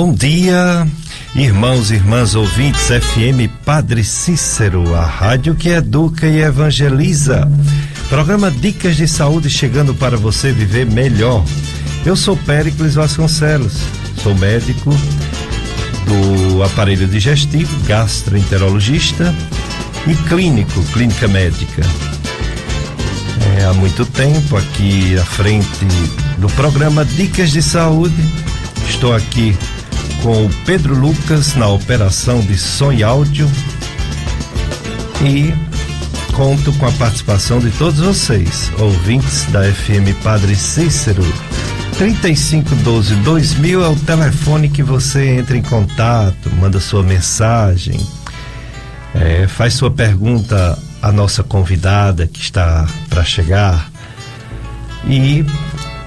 Bom dia, irmãos e irmãs ouvintes FM Padre Cícero, a rádio que educa e evangeliza. Programa Dicas de Saúde chegando para você viver melhor. Eu sou Péricles Vasconcelos, sou médico do aparelho digestivo, gastroenterologista e clínico, clínica médica. É, há muito tempo aqui à frente do programa Dicas de Saúde. Estou aqui com o Pedro Lucas na operação de som e áudio e conto com a participação de todos vocês, ouvintes da FM Padre Cícero. 3512 2000 é o telefone que você entra em contato, manda sua mensagem, é, faz sua pergunta à nossa convidada que está para chegar e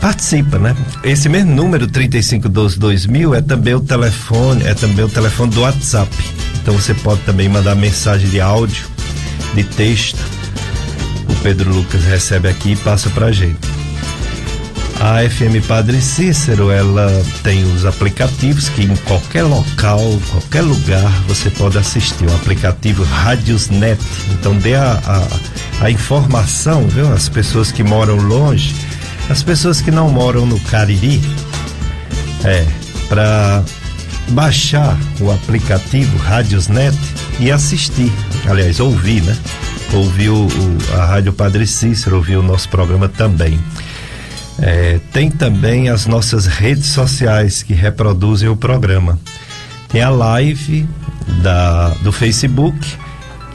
participa, né? Esse mesmo número 3512 2000 é também o telefone, é também o telefone do WhatsApp. Então você pode também mandar mensagem de áudio, de texto. O Pedro Lucas recebe aqui e passa pra gente. A FM Padre Cícero, ela tem os aplicativos que em qualquer local, qualquer lugar, você pode assistir. O aplicativo Radiosnet. Então dê a, a, a informação, viu? As pessoas que moram longe, as pessoas que não moram no Cariri, é, para baixar o aplicativo Radiosnet e assistir. Aliás, ouvir, né? Ouvir o, o, a Rádio Padre Cícero, ouvir o nosso programa também. É, tem também as nossas redes sociais que reproduzem o programa. Tem a live da, do Facebook,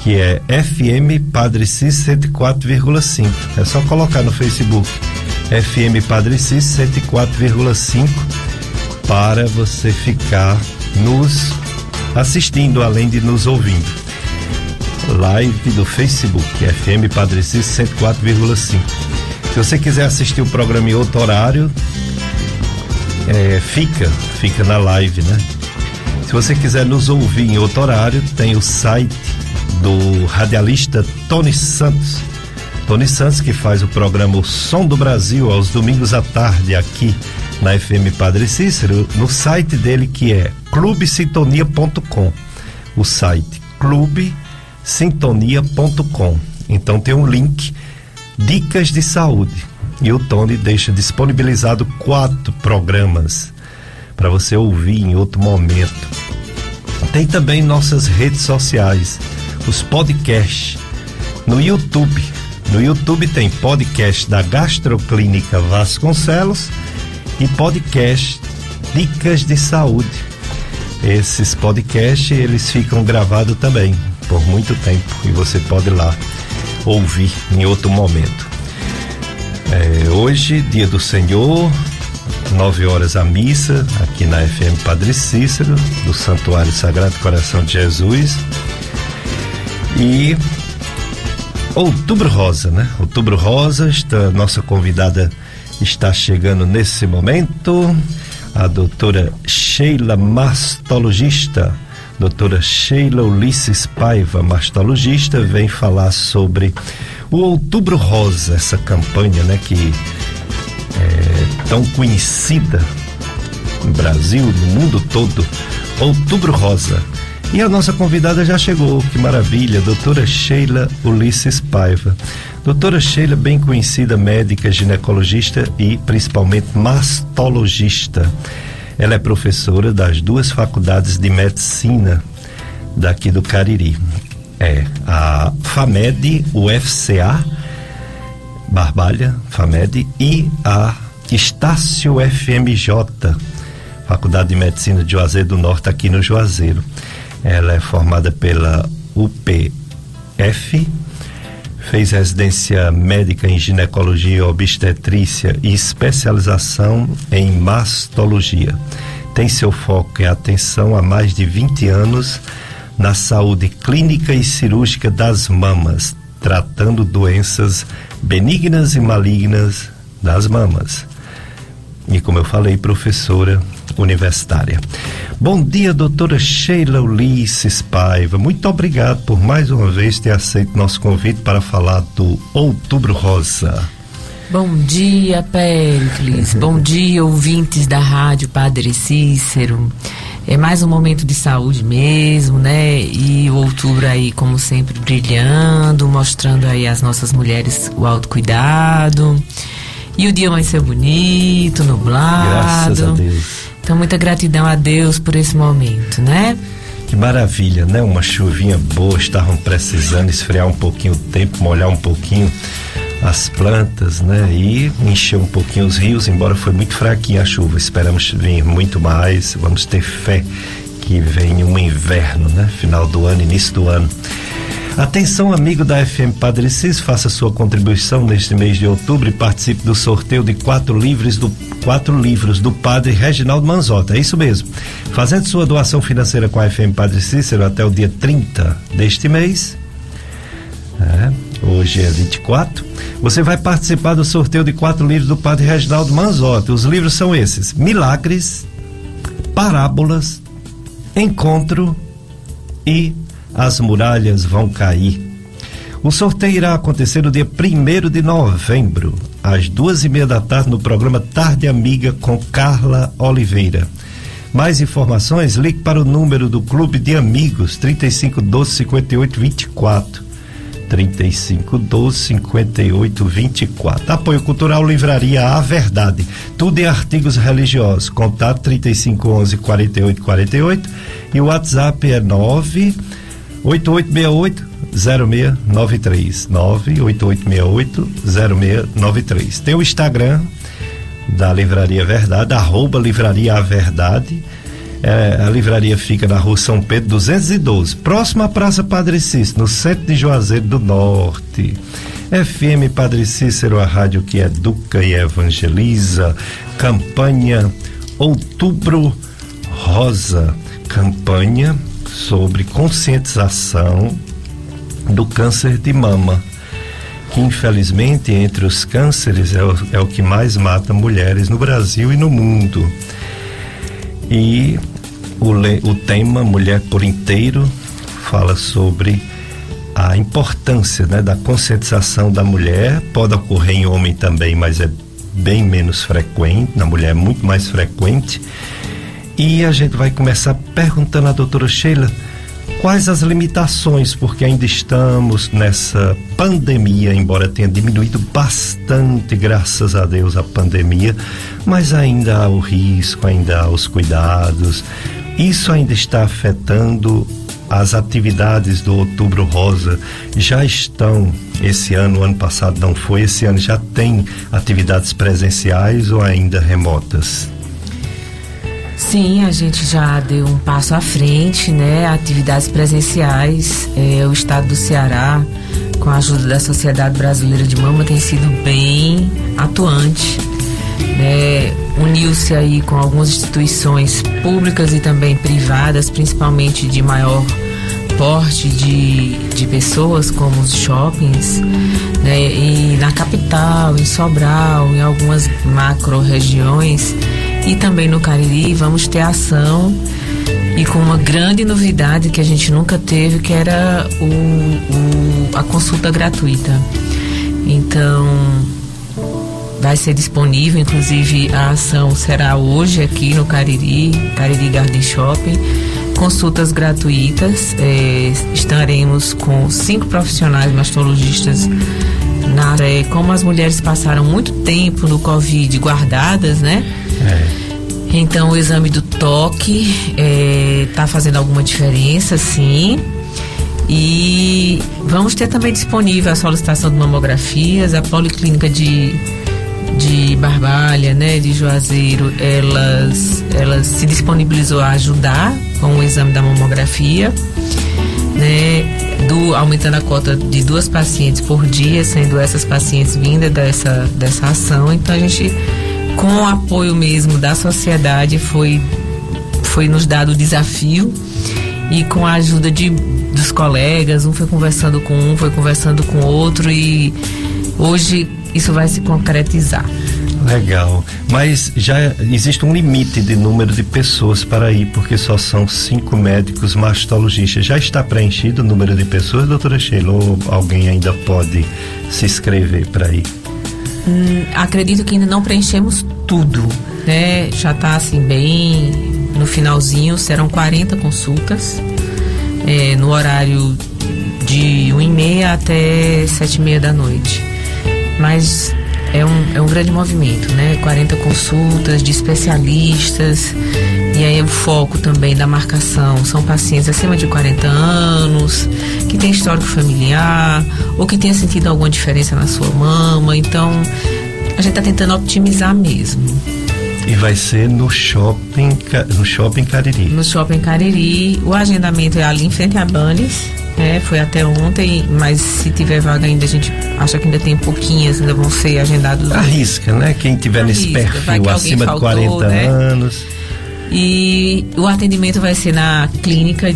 que é FM Padre Cis 104,5. É só colocar no Facebook FM Padre Cis 104,5 para você ficar nos assistindo, além de nos ouvindo. Live do Facebook, FM Padre Cis 104,5. Se você quiser assistir o programa em outro horário, é, fica, fica na live, né? Se você quiser nos ouvir em outro horário, tem o site do radialista Tony Santos. Tony Santos que faz o programa O Som do Brasil aos domingos à tarde aqui na FM Padre Cícero, no site dele que é clubesintonia.com. O site clubesintonia.com. Então tem um link Dicas de Saúde. E o Tony deixa disponibilizado quatro programas para você ouvir em outro momento. Tem também nossas redes sociais, os podcasts. No YouTube. No YouTube tem podcast da Gastroclínica Vasconcelos e podcast Dicas de Saúde. Esses podcasts eles ficam gravados também por muito tempo e você pode lá ouvir em outro momento. É, hoje, dia do Senhor, nove horas a missa, aqui na FM Padre Cícero, do Santuário Sagrado Coração de Jesus. E Outubro Rosa, né? Outubro Rosa, está, nossa convidada está chegando nesse momento, a doutora Sheila Mastologista doutora Sheila Ulisses Paiva, mastologista, vem falar sobre o Outubro Rosa, essa campanha, né, que é tão conhecida no Brasil, no mundo todo, Outubro Rosa. E a nossa convidada já chegou, que maravilha, doutora Sheila Ulisses Paiva. Doutora Sheila, bem conhecida médica, ginecologista e principalmente mastologista. Ela é professora das duas faculdades de medicina daqui do Cariri. É a FAMED, UFCA, Barbalha, FAMED, e a Estácio FMJ, Faculdade de Medicina de Juazeiro do Norte, aqui no Juazeiro. Ela é formada pela UPF, fez residência médica em ginecologia obstetrícia e especialização em mastologia. Tem seu foco e atenção há mais de 20 anos na saúde clínica e cirúrgica das mamas, tratando doenças benignas e malignas das mamas. E como eu falei, professora universitária. Bom dia, doutora Sheila Ulisses Paiva. Muito obrigado por mais uma vez ter aceito nosso convite para falar do Outubro Rosa. Bom dia, Péricles. Bom dia, ouvintes da Rádio Padre Cícero. É mais um momento de saúde mesmo, né? E o outubro aí, como sempre, brilhando, mostrando aí as nossas mulheres o autocuidado. E o dia vai ser bonito, nublado. Graças a Deus. Então, muita gratidão a Deus por esse momento, né? Que maravilha, né? Uma chuvinha boa, estavam precisando esfriar um pouquinho o tempo, molhar um pouquinho as plantas, né? E encher um pouquinho os rios, embora foi muito fraquinha a chuva. Esperamos vir muito mais. Vamos ter fé que venha um inverno, né? Final do ano, início do ano. Atenção, amigo da FM Padre Cis, faça sua contribuição neste mês de outubro e participe do sorteio de quatro livros do quatro livros do Padre Reginaldo Manzota. É isso mesmo. Fazendo sua doação financeira com a FM Padre Cícero até o dia 30 deste mês. É, hoje é 24. Você vai participar do sorteio de quatro livros do Padre Reginaldo Manzotti. Os livros são esses: Milagres, Parábolas, Encontro e As Muralhas Vão Cair. O sorteio irá acontecer no dia 1 de novembro, às duas e meia da tarde, no programa Tarde Amiga com Carla Oliveira. Mais informações, ligue para o número do Clube de Amigos, 3512 5824. 3512 5824. Apoio Cultural Livraria A Verdade. Tudo em artigos religiosos. Contato 3511 4848 e o WhatsApp é 98868 0693 98868 0693. Tem o Instagram da Livraria Verdade, arroba Livraria A Verdade é, a livraria fica na rua São Pedro 212, próximo à Praça Padre Cícero, no centro de Juazeiro do Norte. FM Padre Cícero, a rádio que educa e evangeliza. Campanha Outubro Rosa. Campanha sobre conscientização do câncer de mama. Que infelizmente entre os cânceres é o, é o que mais mata mulheres no Brasil e no mundo. E o, o tema Mulher por Inteiro fala sobre a importância né, da conscientização da mulher. Pode ocorrer em homem também, mas é bem menos frequente, na mulher é muito mais frequente. E a gente vai começar perguntando à doutora Sheila quais as limitações, porque ainda estamos nessa pandemia, embora tenha diminuído bastante, graças a Deus, a pandemia, mas ainda há o risco, ainda há os cuidados. Isso ainda está afetando as atividades do Outubro Rosa. Já estão esse ano, ano passado não foi, esse ano já tem atividades presenciais ou ainda remotas? Sim, a gente já deu um passo à frente, né? Atividades presenciais. É, o estado do Ceará, com a ajuda da Sociedade Brasileira de Mama, tem sido bem atuante. Né? Uniu-se aí com algumas instituições públicas e também privadas, principalmente de maior porte de, de pessoas, como os shoppings, né? E na capital, em Sobral, em algumas macro regiões e também no Cariri vamos ter ação e com uma grande novidade que a gente nunca teve, que era o, o, a consulta gratuita. Então, vai ser disponível, inclusive a ação será hoje aqui no Cariri, Cariri Garden Shopping. Consultas gratuitas, é, estaremos com cinco profissionais mastologistas na área. Como as mulheres passaram muito tempo no Covid guardadas, né? É. Então o exame do toque está é, fazendo alguma diferença, sim. E vamos ter também disponível a solicitação de mamografias, a policlínica de, de Barbalha, né, de Juazeiro, elas, elas se disponibilizou a ajudar com o exame da mamografia, né, do, aumentando a cota de duas pacientes por dia, sendo essas pacientes vindas dessa, dessa ação. Então a gente com o apoio mesmo da sociedade, foi, foi nos dado o desafio e com a ajuda de, dos colegas, um foi conversando com um, foi conversando com outro e hoje isso vai se concretizar. Legal, mas já existe um limite de número de pessoas para ir, porque só são cinco médicos mastologistas. Já está preenchido o número de pessoas, doutora Sheila, ou alguém ainda pode se inscrever para ir? Hum, acredito que ainda não preenchemos tudo, né? Já está assim bem no finalzinho, serão 40 consultas é, no horário de 1 e meia até 7 e meia da noite. Mas é um, é um grande movimento, né? 40 consultas de especialistas e aí o foco também da marcação são pacientes acima de 40 anos, que tem histórico familiar, ou que tenha sentido alguma diferença na sua mama. Então, a gente está tentando otimizar mesmo. E vai ser no shopping, no shopping Cariri. No shopping Cariri. O agendamento é ali em frente a Bannes. É, foi até ontem, mas se tiver vaga ainda, a gente acha que ainda tem pouquinhas, ainda vão ser agendados. Arrisca, né? Quem tiver Arrisca. nesse perfil acima faltou, de 40 né? anos. E o atendimento vai ser na clínica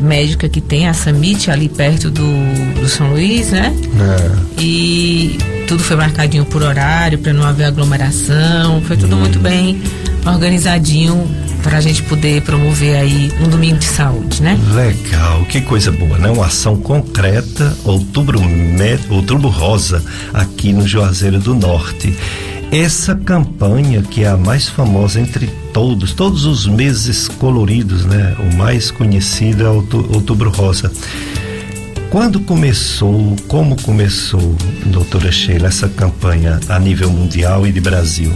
médica que tem a Samit, ali perto do, do São Luís, né? É. E tudo foi marcadinho por horário, para não haver aglomeração. Foi tudo hum. muito bem organizadinho para a gente poder promover aí um domingo de saúde, né? Legal, que coisa boa, né? Uma ação concreta, outubro, outubro rosa, aqui no Juazeiro do Norte. Essa campanha, que é a mais famosa entre todos, todos os meses coloridos, né? O mais conhecido é Outubro Rosa. Quando começou, como começou, doutora Sheila, essa campanha a nível mundial e de Brasil?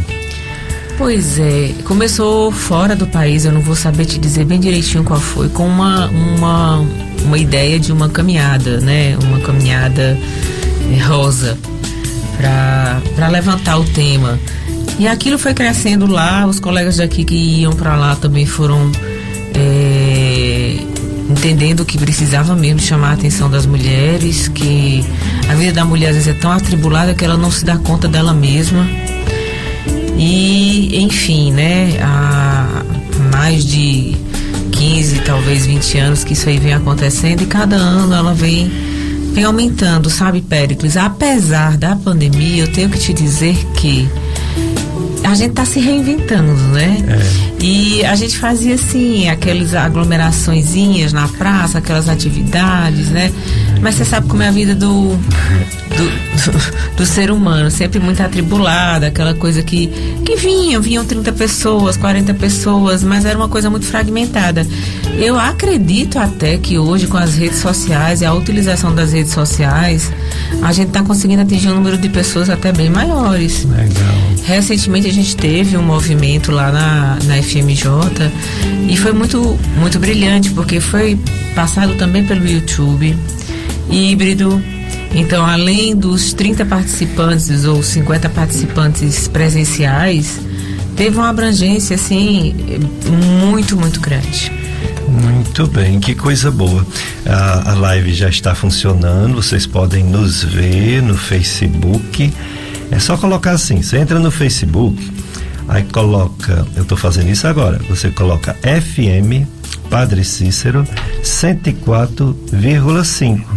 Pois é, começou fora do país, eu não vou saber te dizer bem direitinho qual foi, com uma, uma, uma ideia de uma caminhada, né? Uma caminhada rosa para levantar o tema. E aquilo foi crescendo lá, os colegas daqui que iam para lá também foram é, entendendo que precisava mesmo chamar a atenção das mulheres, que a vida da mulher às vezes é tão atribulada que ela não se dá conta dela mesma. E, enfim, né, há mais de 15, talvez 20 anos que isso aí vem acontecendo e cada ano ela vem vem aumentando, sabe, Péricles? Apesar da pandemia, eu tenho que te dizer que a gente está se reinventando, né? É. E a gente fazia assim, aquelas aglomeraçõezinhas na praça, aquelas atividades, né? Mas você sabe como é a vida do, do, do, do, ser humano, sempre muito atribulada, aquela coisa que, que vinham, vinham 30 pessoas, 40 pessoas, mas era uma coisa muito fragmentada. Eu acredito até que hoje, com as redes sociais e a utilização das redes sociais, a gente está conseguindo atingir um número de pessoas até bem maiores. Legal. Recentemente a gente teve um movimento lá na, na FMJ e foi muito, muito brilhante, porque foi passado também pelo YouTube híbrido. Então, além dos 30 participantes ou 50 participantes presenciais, teve uma abrangência assim muito, muito grande. Muito bem, que coisa boa. A, a live já está funcionando, vocês podem nos ver no Facebook. É só colocar assim, você entra no Facebook, aí coloca, eu estou fazendo isso agora, você coloca FM Padre Cícero 104,5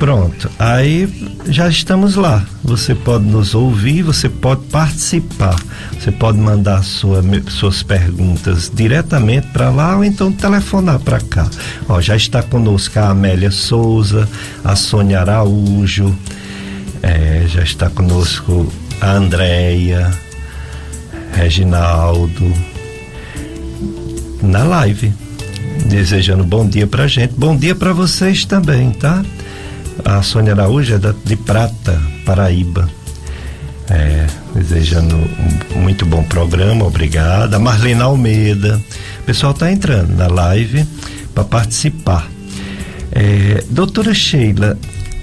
Pronto, aí já estamos lá. Você pode nos ouvir, você pode participar. Você pode mandar sua, suas perguntas diretamente para lá ou então telefonar para cá. Ó, já está conosco a Amélia Souza, a Sônia Araújo, é, já está conosco a Andréia, Reginaldo, na live. Desejando bom dia pra gente. Bom dia para vocês também, tá? A Sônia Araújo é da, de Prata, Paraíba. É, desejando um muito bom programa, obrigada. Marlene Almeida. O pessoal está entrando na live para participar. É, doutora Sheila,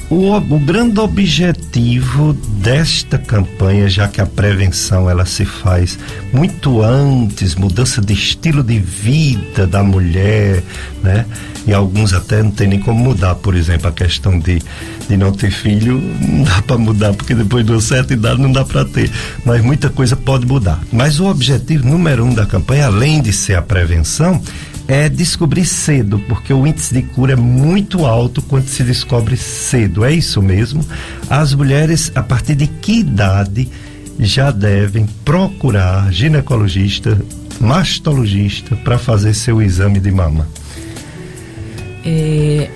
o, o grande objetivo desta campanha, já que a prevenção ela se faz muito antes, mudança de estilo de vida da mulher, né? E alguns até não tem nem como mudar, por exemplo, a questão de, de não ter filho, não dá para mudar, porque depois de uma certa idade não dá para ter. Mas muita coisa pode mudar. Mas o objetivo número um da campanha, além de ser a prevenção, é descobrir cedo, porque o índice de cura é muito alto quando se descobre cedo. É isso mesmo? As mulheres, a partir de que idade já devem procurar ginecologista, mastologista para fazer seu exame de mama? É,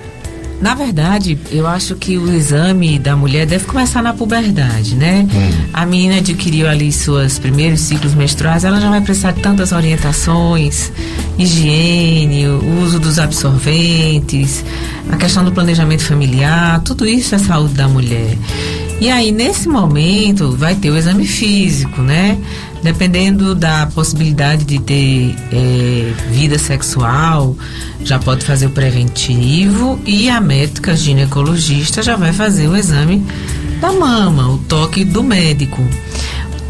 Na verdade, eu acho que o exame da mulher deve começar na puberdade, né? Hum. A menina adquiriu ali seus primeiros ciclos menstruais, ela já vai precisar de tantas orientações, higiene, o uso dos absorventes, a questão do planejamento familiar, tudo isso é saúde da mulher. E aí, nesse momento, vai ter o exame físico, né? Dependendo da possibilidade de ter é, vida sexual, já pode fazer o preventivo e a médica ginecologista já vai fazer o exame da mama, o toque do médico.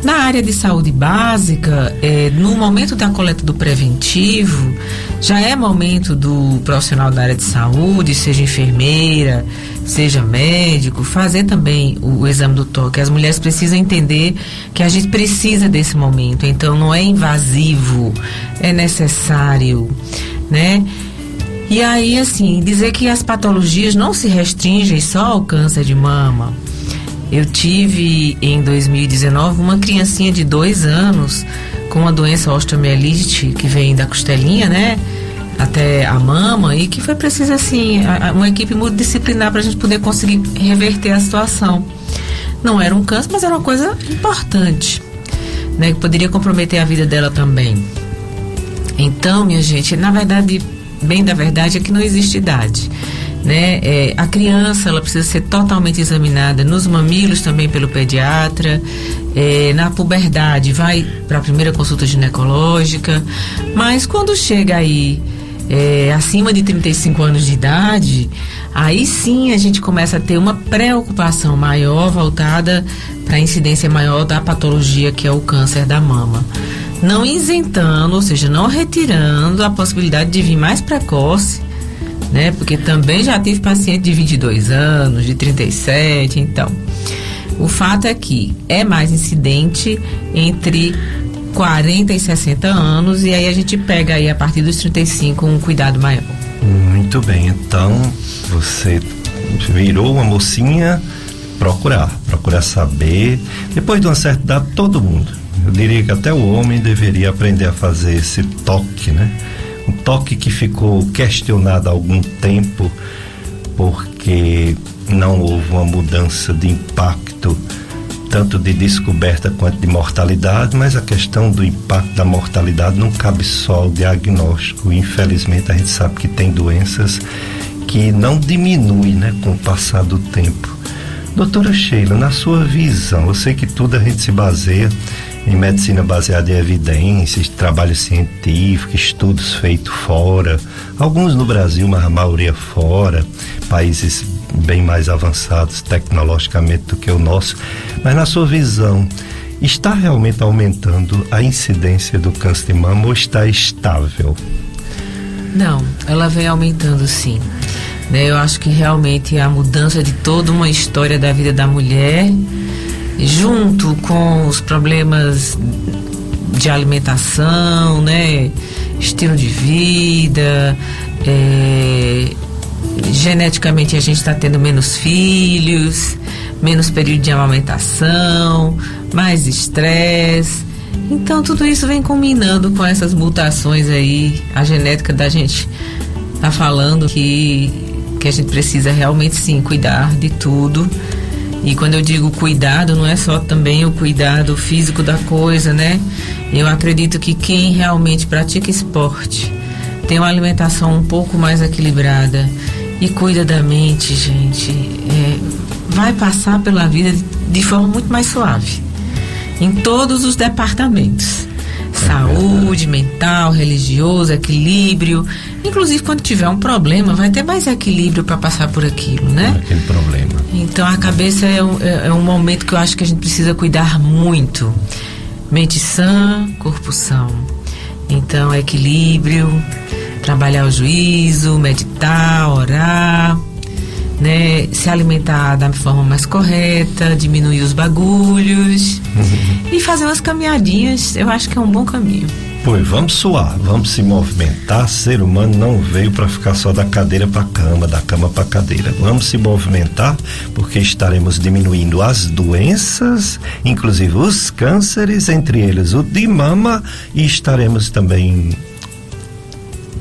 Na área de saúde básica, é, no momento da coleta do preventivo, já é momento do profissional da área de saúde, seja enfermeira, seja médico, fazer também o, o exame do toque. As mulheres precisam entender que a gente precisa desse momento, então não é invasivo, é necessário, né? E aí, assim, dizer que as patologias não se restringem só ao câncer de mama eu tive em 2019 uma criancinha de dois anos com uma doença osteomielite que vem da costelinha, né? Até a mama e que foi preciso, assim, uma equipe multidisciplinar para a gente poder conseguir reverter a situação. Não era um câncer, mas era uma coisa importante, né? Que poderia comprometer a vida dela também. Então, minha gente, na verdade, bem da verdade é que não existe idade né? É, a criança ela precisa ser totalmente examinada nos mamilos também pelo pediatra, é, na puberdade vai para a primeira consulta ginecológica, mas quando chega aí é, acima de 35 anos de idade, aí sim a gente começa a ter uma preocupação maior voltada para a incidência maior da patologia que é o câncer da mama. Não isentando, ou seja, não retirando a possibilidade de vir mais precoce né? Porque também já tive paciente de 22 anos, de 37, então. O fato é que é mais incidente entre 40 e 60 anos e aí a gente pega aí a partir dos 35 um cuidado maior. Muito bem, então você virou uma mocinha procurar, procurar saber. Depois de uma certa idade, todo mundo, eu diria que até o homem deveria aprender a fazer esse toque, né? Toque que ficou questionado há algum tempo porque não houve uma mudança de impacto tanto de descoberta quanto de mortalidade, mas a questão do impacto da mortalidade não cabe só ao diagnóstico. Infelizmente a gente sabe que tem doenças que não diminuem, né, com o passar do tempo. Doutora Sheila, na sua visão, eu sei que tudo a gente se baseia em medicina baseada em evidências, trabalho científico, estudos feitos fora, alguns no Brasil, mas a maioria fora, países bem mais avançados tecnologicamente do que o nosso. Mas na sua visão, está realmente aumentando a incidência do câncer de mama ou está estável? Não, ela vem aumentando sim. Né? Eu acho que realmente a mudança de toda uma história da vida da mulher junto com os problemas de alimentação, né? Estilo de vida, é, geneticamente a gente está tendo menos filhos, menos período de amamentação, mais estresse. Então tudo isso vem combinando com essas mutações aí. A genética da gente tá falando que, que a gente precisa realmente sim cuidar de tudo e quando eu digo cuidado, não é só também o cuidado físico da coisa, né? Eu acredito que quem realmente pratica esporte, tem uma alimentação um pouco mais equilibrada e cuida da mente, gente, é, vai passar pela vida de, de forma muito mais suave. Em todos os departamentos saúde mental, religioso, equilíbrio. Inclusive, quando tiver um problema, vai ter mais equilíbrio para passar por aquilo, né? Aquele problema. Então, a cabeça é um, é, é um momento que eu acho que a gente precisa cuidar muito. Mente sã, corpo são. Então, equilíbrio, trabalhar o juízo, meditar, orar né, se alimentar da forma mais correta, diminuir os bagulhos uhum. e fazer umas caminhadinhas, eu acho que é um bom caminho. Pois vamos suar, vamos se movimentar. Ser humano não veio para ficar só da cadeira para cama, da cama para cadeira. Vamos se movimentar porque estaremos diminuindo as doenças, inclusive os cânceres, entre eles o de mama, e estaremos também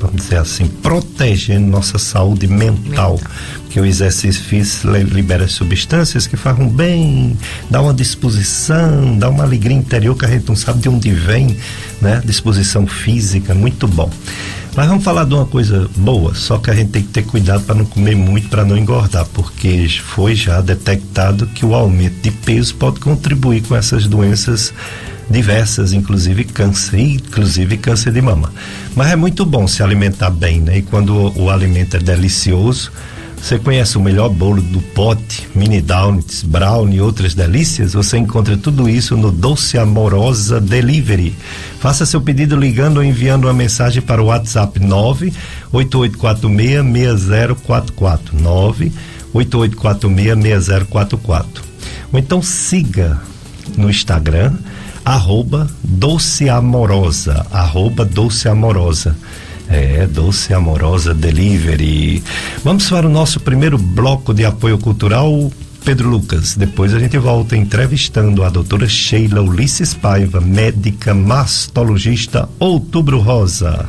vamos dizer assim, protegendo nossa saúde mental. Porque o exercício físico libera substâncias que fazem bem, dá uma disposição, dá uma alegria interior que a gente não sabe de onde vem, né? Disposição física, muito bom. Mas vamos falar de uma coisa boa, só que a gente tem que ter cuidado para não comer muito, para não engordar, porque foi já detectado que o aumento de peso pode contribuir com essas doenças diversas, inclusive câncer, inclusive câncer de mama. Mas é muito bom se alimentar bem, né? E quando o, o alimento é delicioso, você conhece o melhor bolo do pote, mini donuts, brownie e outras delícias? Você encontra tudo isso no Doce Amorosa Delivery. Faça seu pedido ligando ou enviando uma mensagem para o WhatsApp 988466044. 988466044. Ou então siga no Instagram arroba Doce Amorosa, arroba Doce Amorosa. É, Doce Amorosa Delivery. Vamos para o nosso primeiro bloco de apoio cultural, Pedro Lucas. Depois a gente volta entrevistando a doutora Sheila Ulisses Paiva, médica mastologista Outubro Rosa.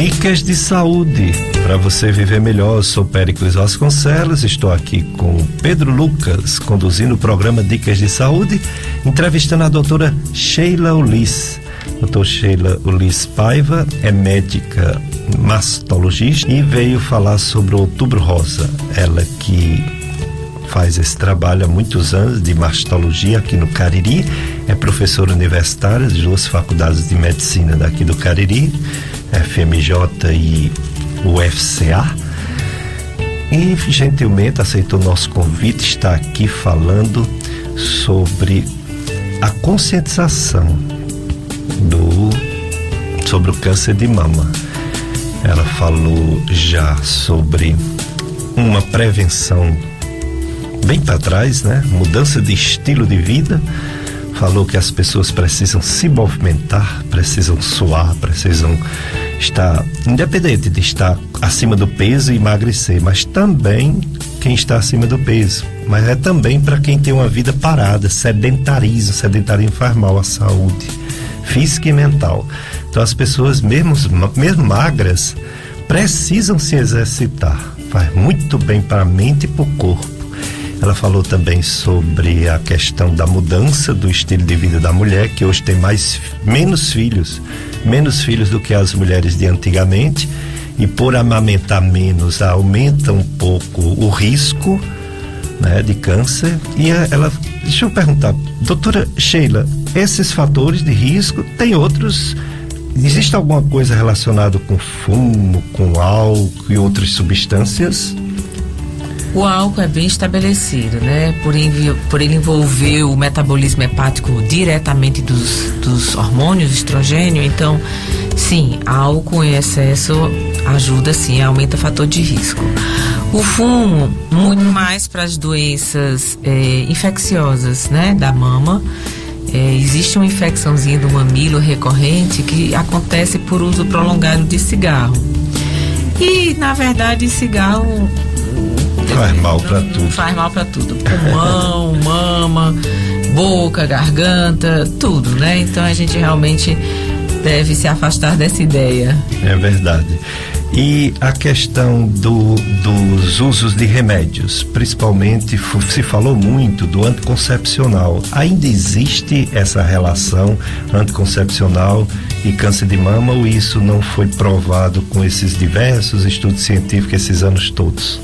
Dicas de saúde para você viver melhor. Eu sou Péricles Vasconcelos, estou aqui com Pedro Lucas, conduzindo o programa Dicas de Saúde, entrevistando a doutora Sheila Ulis. Doutora Sheila Ulis Paiva é médica mastologista e veio falar sobre o Outubro Rosa. Ela que faz esse trabalho há muitos anos de mastologia aqui no Cariri, é professora universitária de duas faculdades de medicina daqui do Cariri FMJ e UFCA. E gentilmente aceitou nosso convite, está aqui falando sobre a conscientização do sobre o câncer de mama. Ela falou já sobre uma prevenção bem para trás, né? Mudança de estilo de vida. Falou que as pessoas precisam se movimentar, precisam suar, precisam está independente de estar acima do peso e emagrecer, mas também quem está acima do peso. Mas é também para quem tem uma vida parada, sedentarismo, sedentarismo faz mal à saúde física e mental. Então as pessoas mesmo, mesmo magras precisam se exercitar. Faz muito bem para a mente e para o corpo. Ela falou também sobre a questão da mudança do estilo de vida da mulher, que hoje tem mais menos filhos, menos filhos do que as mulheres de antigamente, e por amamentar menos aumenta um pouco o risco né, de câncer. E ela, deixa eu perguntar, doutora Sheila, esses fatores de risco tem outros Existe alguma coisa relacionada com fumo, com álcool e outras substâncias? O álcool é bem estabelecido, né? Por, por ele envolver o metabolismo hepático diretamente dos, dos hormônios, estrogênio, então, sim, álcool em excesso ajuda sim, aumenta o fator de risco. O fumo, muito mais para as doenças é, infecciosas, né? Da mama. É, existe uma infecçãozinha do mamilo recorrente que acontece por uso prolongado de cigarro. E, na verdade, cigarro Faz mal para tudo. Faz mal para tudo. Pulmão, mama, boca, garganta, tudo, né? Então a gente realmente deve se afastar dessa ideia. É verdade. E a questão do, dos usos de remédios, principalmente se falou muito do anticoncepcional. Ainda existe essa relação anticoncepcional e câncer de mama ou isso não foi provado com esses diversos estudos científicos esses anos todos?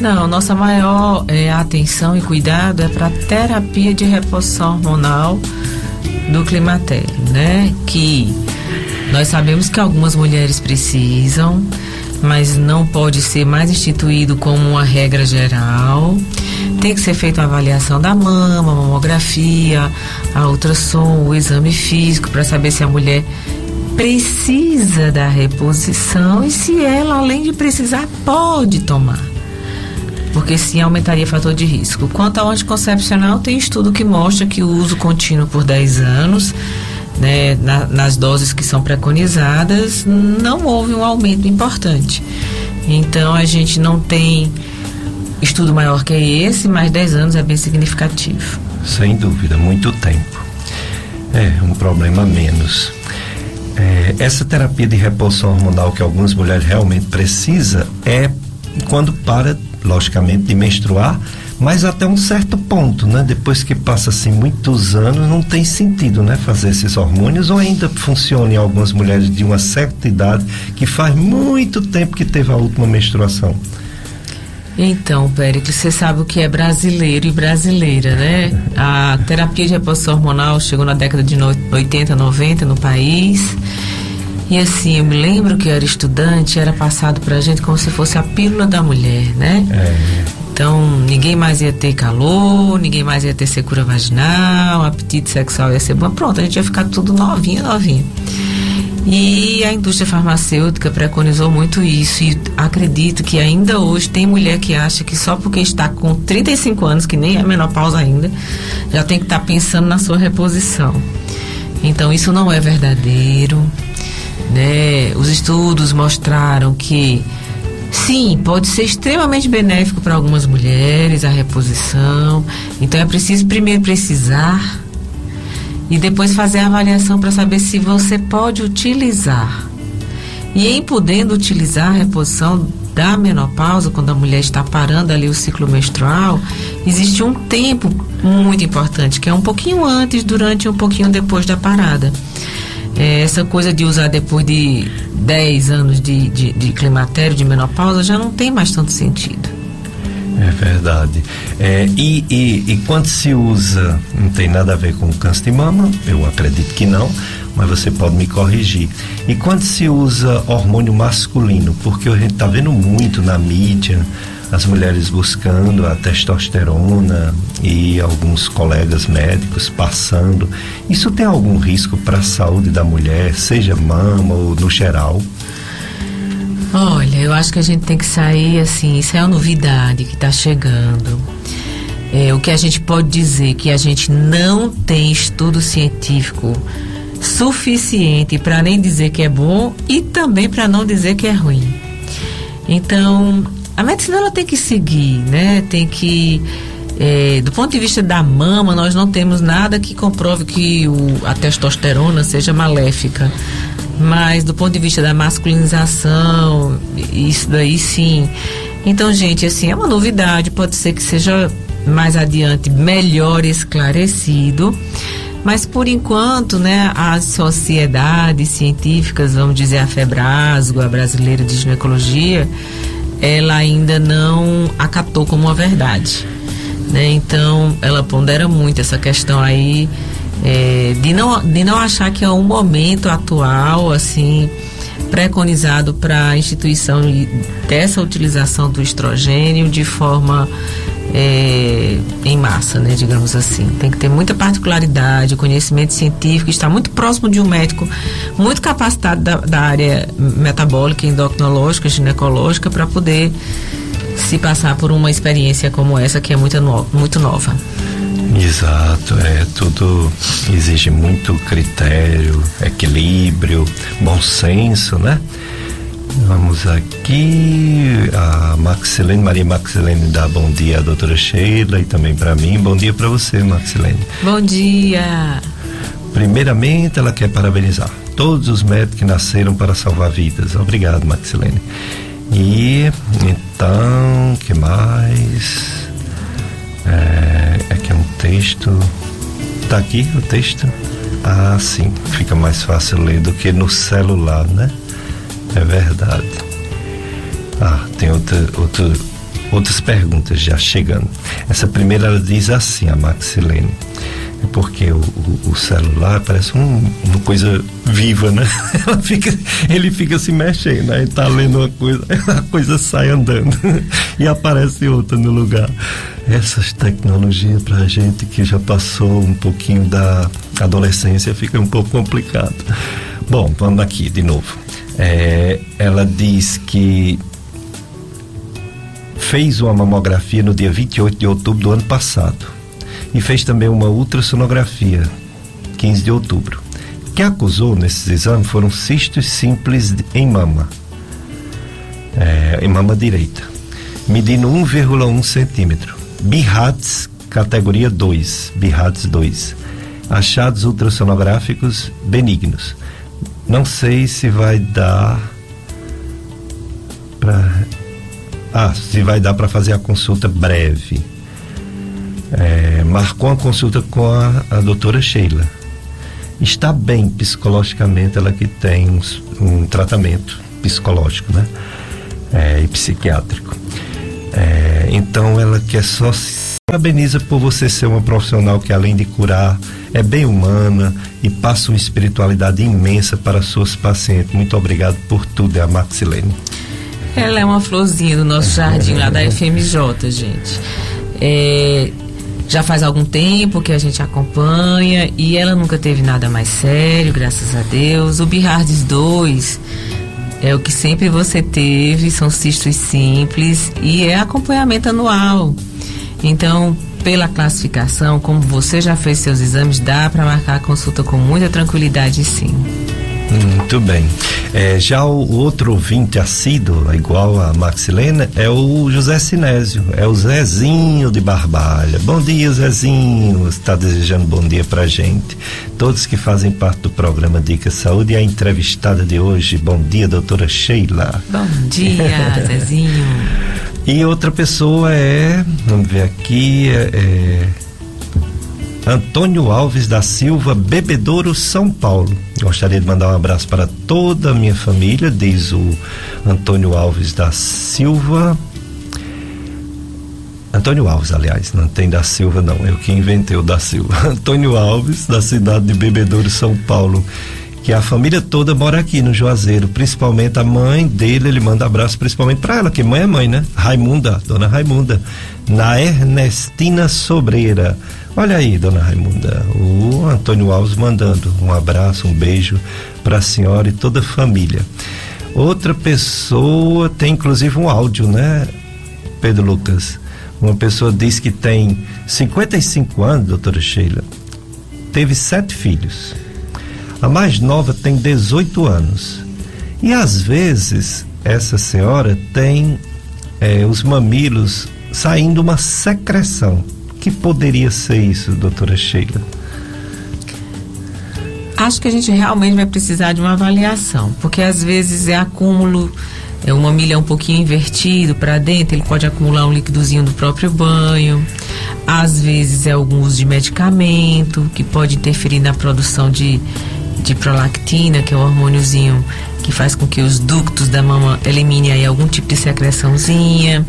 Não, nossa maior é, atenção e cuidado é para terapia de reposição hormonal do climatério, né? Que nós sabemos que algumas mulheres precisam, mas não pode ser mais instituído como uma regra geral. Tem que ser feita uma avaliação da mama, mamografia, a ultrassom, o exame físico para saber se a mulher precisa da reposição e se ela, além de precisar, pode tomar porque sim aumentaria o fator de risco. Quanto ao anticoncepcional, tem estudo que mostra que o uso contínuo por 10 anos, né, na, nas doses que são preconizadas, não houve um aumento importante. Então a gente não tem estudo maior que esse, mas 10 anos é bem significativo. Sem dúvida, muito tempo. É, um problema menos. É, essa terapia de reposição hormonal que algumas mulheres realmente precisam é quando para, logicamente, de menstruar, mas até um certo ponto, né? Depois que passa assim muitos anos, não tem sentido, né? Fazer esses hormônios ou ainda funciona em algumas mulheres de uma certa idade que faz muito tempo que teve a última menstruação. Então, Péricles, você sabe o que é brasileiro e brasileira, né? A terapia de reposição hormonal chegou na década de 80, 90 no país. E assim, eu me lembro que eu era estudante, era passado pra gente como se fosse a pílula da mulher, né? É. Então, ninguém mais ia ter calor, ninguém mais ia ter secura vaginal, apetite sexual ia ser bom. Pronto, a gente ia ficar tudo novinho, novinho. E a indústria farmacêutica preconizou muito isso e acredito que ainda hoje tem mulher que acha que só porque está com 35 anos, que nem é menopausa ainda, já tem que estar tá pensando na sua reposição. Então isso não é verdadeiro, né? Os estudos mostraram que Sim, pode ser extremamente benéfico para algumas mulheres a reposição. Então é preciso primeiro precisar e depois fazer a avaliação para saber se você pode utilizar. E em podendo utilizar a reposição da menopausa, quando a mulher está parando ali o ciclo menstrual, existe um tempo muito importante, que é um pouquinho antes, durante e um pouquinho depois da parada. É, essa coisa de usar depois de 10 anos de, de, de climatério, de menopausa, já não tem mais tanto sentido. É verdade. É, e, e, e, quando se usa, não tem nada a ver com câncer de mama, eu acredito que não, mas você pode me corrigir. E quando se usa hormônio masculino, porque a gente está vendo muito na mídia as mulheres buscando a testosterona e alguns colegas médicos passando, isso tem algum risco para a saúde da mulher, seja mama ou no geral? Olha, eu acho que a gente tem que sair assim, isso é uma novidade que está chegando. É, o que a gente pode dizer que a gente não tem estudo científico suficiente para nem dizer que é bom e também para não dizer que é ruim. Então, a medicina ela tem que seguir, né? Tem que é, do ponto de vista da mama, nós não temos nada que comprove que o, a testosterona seja maléfica. Mas do ponto de vista da masculinização, isso daí sim. Então, gente, assim, é uma novidade, pode ser que seja mais adiante melhor esclarecido. Mas por enquanto, né, as sociedades científicas, vamos dizer a Febrasgo, a brasileira de ginecologia, ela ainda não acatou como uma verdade. Né? Então, ela pondera muito essa questão aí é, de, não, de não achar que é um momento atual, assim, preconizado para a instituição dessa utilização do estrogênio de forma é, em massa, né, digamos assim. Tem que ter muita particularidade, conhecimento científico, estar muito próximo de um médico muito capacitado da, da área metabólica, endocrinológica, ginecológica, para poder se passar por uma experiência como essa que é muito, no, muito nova. Exato, é tudo exige muito critério, equilíbrio, bom senso, né? Vamos aqui, a Maxilene, Maria Maxilene dá bom dia à doutora Sheila e também para mim. Bom dia para você, Maxilene. Bom dia. Primeiramente, ela quer parabenizar todos os médicos que nasceram para salvar vidas. Obrigado, Maxilene. E então, que mais? É, é que é um texto. Tá aqui o texto? Ah, sim. Fica mais fácil ler do que no celular, né? É verdade. Ah, tem outra, outra, outras perguntas já chegando. Essa primeira ela diz assim, a Maxilene. É porque o, o, o celular parece um, uma coisa viva, né? Ela fica, ele fica se mexendo, aí tá lendo uma coisa, a coisa sai andando e aparece outra no lugar. Essas tecnologias pra gente que já passou um pouquinho da adolescência fica um pouco complicado. Bom, vamos aqui de novo. É, ela diz que fez uma mamografia no dia 28 de outubro do ano passado e fez também uma ultrassonografia 15 de outubro. O que acusou nesses exames foram cistos simples em mama, é, em mama direita, medindo 1,1 centímetro. BIRATS categoria 2, BIRATS 2 achados ultrassonográficos benignos. Não sei se vai dar para ah, se vai dar para fazer a consulta breve. É, marcou uma consulta com a, a doutora Sheila. Está bem psicologicamente, ela que tem um, um tratamento psicológico, né? É, e psiquiátrico. É, então ela quer só parabeniza por você ser uma profissional que além de curar é bem humana e passa uma espiritualidade imensa para suas pacientes. Muito obrigado por tudo, é a Maxilene. Ela é uma florzinha do nosso jardim lá da FMJ, gente. É, já faz algum tempo que a gente acompanha e ela nunca teve nada mais sério, graças a Deus. O Bihardes 2 é o que sempre você teve, são cistos simples e é acompanhamento anual. Então, pela classificação, como você já fez seus exames, dá para marcar a consulta com muita tranquilidade, sim. Muito bem. É, já o outro ouvinte assíduo, igual a Maxilena, é o José Sinésio, é o Zezinho de Barbalha. Bom dia, Zezinho. Está desejando bom dia pra gente. Todos que fazem parte do programa Dica Saúde e a entrevistada de hoje. Bom dia, doutora Sheila. Bom dia, Zezinho. E outra pessoa é, vamos ver aqui, é, é Antônio Alves da Silva, Bebedouro, São Paulo. Gostaria de mandar um abraço para toda a minha família, diz o Antônio Alves da Silva. Antônio Alves, aliás, não tem da Silva não, eu que inventei o da Silva. Antônio Alves, da cidade de Bebedouro, São Paulo que a família toda mora aqui no Juazeiro, principalmente a mãe dele, ele manda abraço principalmente para ela, que mãe é mãe, né? Raimunda, dona Raimunda, na Ernestina Sobreira. Olha aí, dona Raimunda, o Antônio Alves mandando um abraço, um beijo para a senhora e toda a família. Outra pessoa tem inclusive um áudio, né, Pedro Lucas? Uma pessoa diz que tem 55 anos, doutora Sheila, teve sete filhos a mais nova tem 18 anos. E às vezes essa senhora tem é, os mamilos saindo uma secreção. Que poderia ser isso, doutora Sheila? Acho que a gente realmente vai precisar de uma avaliação, porque às vezes é acúmulo, é uma milha um pouquinho invertido para dentro, ele pode acumular um líquidozinho do próprio banho. Às vezes é algum uso de medicamento que pode interferir na produção de de prolactina, que é o hormôniozinho que faz com que os ductos da mama eliminem aí algum tipo de secreçãozinha.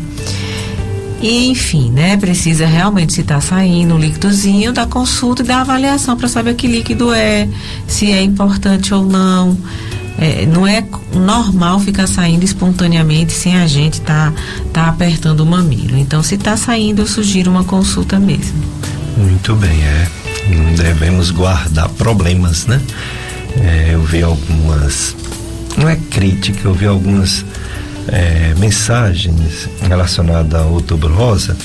E enfim, né? Precisa realmente se está saindo o líquidozinho da consulta e da avaliação para saber que líquido é, se é importante ou não. É, não é normal ficar saindo espontaneamente sem a gente tá, tá apertando o mamilo. Então, se está saindo, eu sugiro uma consulta mesmo. Muito bem, é. Devemos guardar problemas, né? É, eu vi algumas, não é crítica, eu vi algumas é, mensagens relacionadas ao outubro rosa,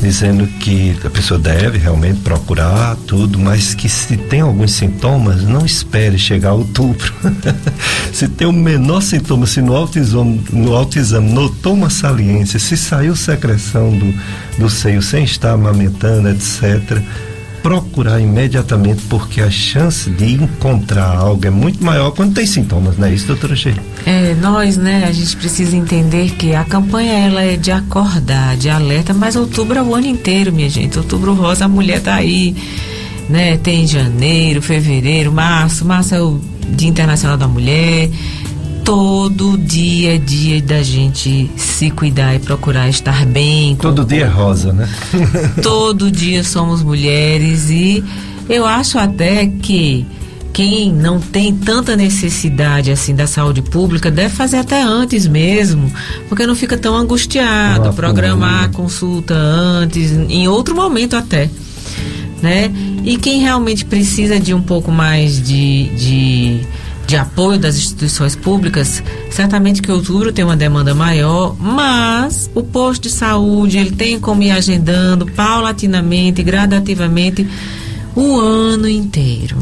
dizendo que a pessoa deve realmente procurar tudo, mas que se tem alguns sintomas, não espere chegar outubro. se tem o menor sintoma, se no autoexame, no autoexame notou uma saliência, se saiu secreção do, do seio sem estar amamentando, etc., procurar imediatamente, porque a chance de encontrar algo é muito maior quando tem sintomas, não é isso, doutora Sheila? É, nós, né, a gente precisa entender que a campanha ela é de acordar, de alerta, mas outubro é o ano inteiro, minha gente. Outubro rosa, a mulher tá aí, né? Tem janeiro, fevereiro, março, março é o Dia Internacional da Mulher todo dia é dia da gente se cuidar e procurar estar bem. Todo dia é rosa, né? todo dia somos mulheres e eu acho até que quem não tem tanta necessidade assim da saúde pública deve fazer até antes mesmo, porque não fica tão angustiado, ah, programar a consulta antes, em outro momento até, né? E quem realmente precisa de um pouco mais de, de de apoio das instituições públicas, certamente que outubro tem uma demanda maior, mas o posto de saúde ele tem como ir agendando paulatinamente, gradativamente o ano inteiro.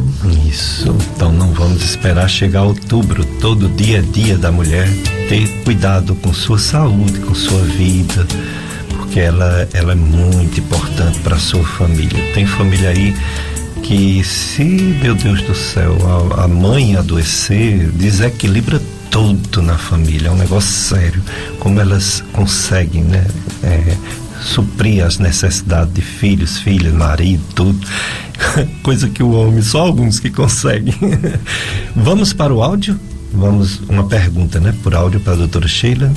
Isso. Então não vamos esperar chegar outubro, todo dia a dia da mulher ter cuidado com sua saúde, com sua vida, porque ela ela é muito importante para sua família. Tem família aí que se, meu Deus do céu, a, a mãe adoecer, desequilibra tudo na família, é um negócio sério. Como elas conseguem, né? É, suprir as necessidades de filhos, filhas, marido, tudo. Coisa que o homem, só alguns que conseguem. Vamos para o áudio? Vamos, uma pergunta, né? Por áudio para a doutora Sheila.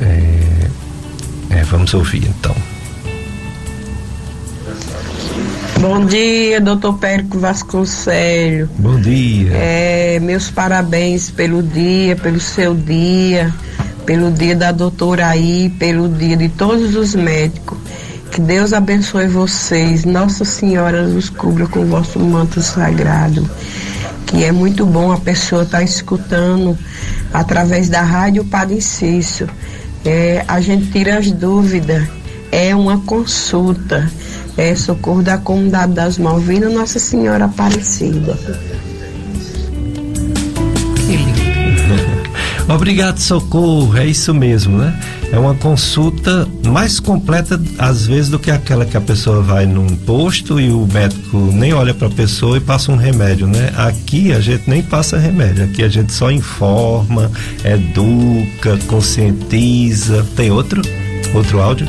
É, é, vamos ouvir então. Bom dia, doutor Périco Vasconcelho. Bom dia. É, meus parabéns pelo dia, pelo seu dia, pelo dia da doutora aí, pelo dia de todos os médicos. Que Deus abençoe vocês. Nossa Senhora nos cubra com o vosso manto sagrado. Que é muito bom a pessoa estar tá escutando através da rádio Padre Cício. É, a gente tira as dúvidas. É uma consulta é, Socorro da Comunidade das Malvinas, Nossa Senhora Aparecida. Obrigado, Socorro. É isso mesmo, né? É uma consulta mais completa, às vezes, do que aquela que a pessoa vai num posto e o médico nem olha para a pessoa e passa um remédio, né? Aqui a gente nem passa remédio, aqui a gente só informa, educa, conscientiza. Tem outro? Outro áudio?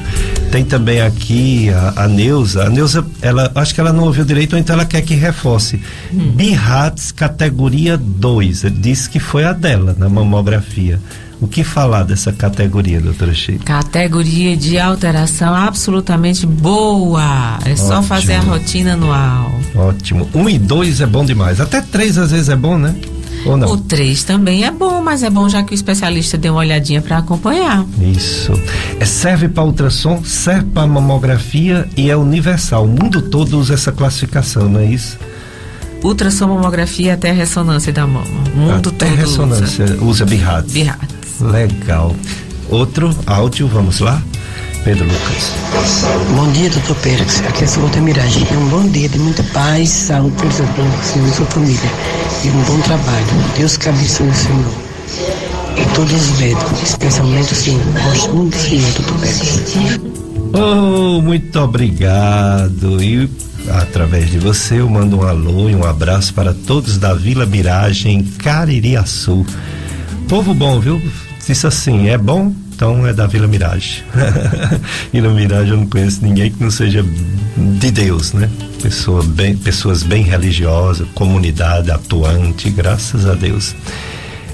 Tem também aqui a, a Neuza. A Neuza, ela, acho que ela não ouviu direito, ou então ela quer que reforce. Hum. Birrats categoria 2. Disse que foi a dela na mamografia. O que falar dessa categoria, doutora Sheila? Categoria de alteração absolutamente boa. É Ótimo. só fazer a rotina anual. Ótimo. Um e dois é bom demais. Até três às vezes é bom, né? Ou não? O 3 também é bom, mas é bom já que o especialista dê uma olhadinha para acompanhar. Isso. É, serve para ultrassom, serve para mamografia e é universal. O mundo todo usa essa classificação, não é isso? Ultrassom, mamografia até ressonância da mama. O mundo até todo ressonância. Usa, usa. BIRADS. Legal. Outro áudio, vamos lá? Pedro Lucas. Bom dia, doutor Pérez. Aqui é a Silvia Miragem. É um bom dia de muita paz, saúde para o senhor e sua família. E um bom trabalho. Deus que abençoe o senhor. E todos os médicos, especialmente o senhor. Gosto muito do senhor, doutor Pérez. Oh, muito obrigado. E através de você eu mando um alô e um abraço para todos da Vila Miragem, Caririaçu. Povo bom, viu? Disse assim, é bom? Então é da Vila Mirage. Vila Mirage eu não conheço ninguém que não seja de Deus, né? Pessoa bem, pessoas bem religiosas, comunidade atuante, graças a Deus.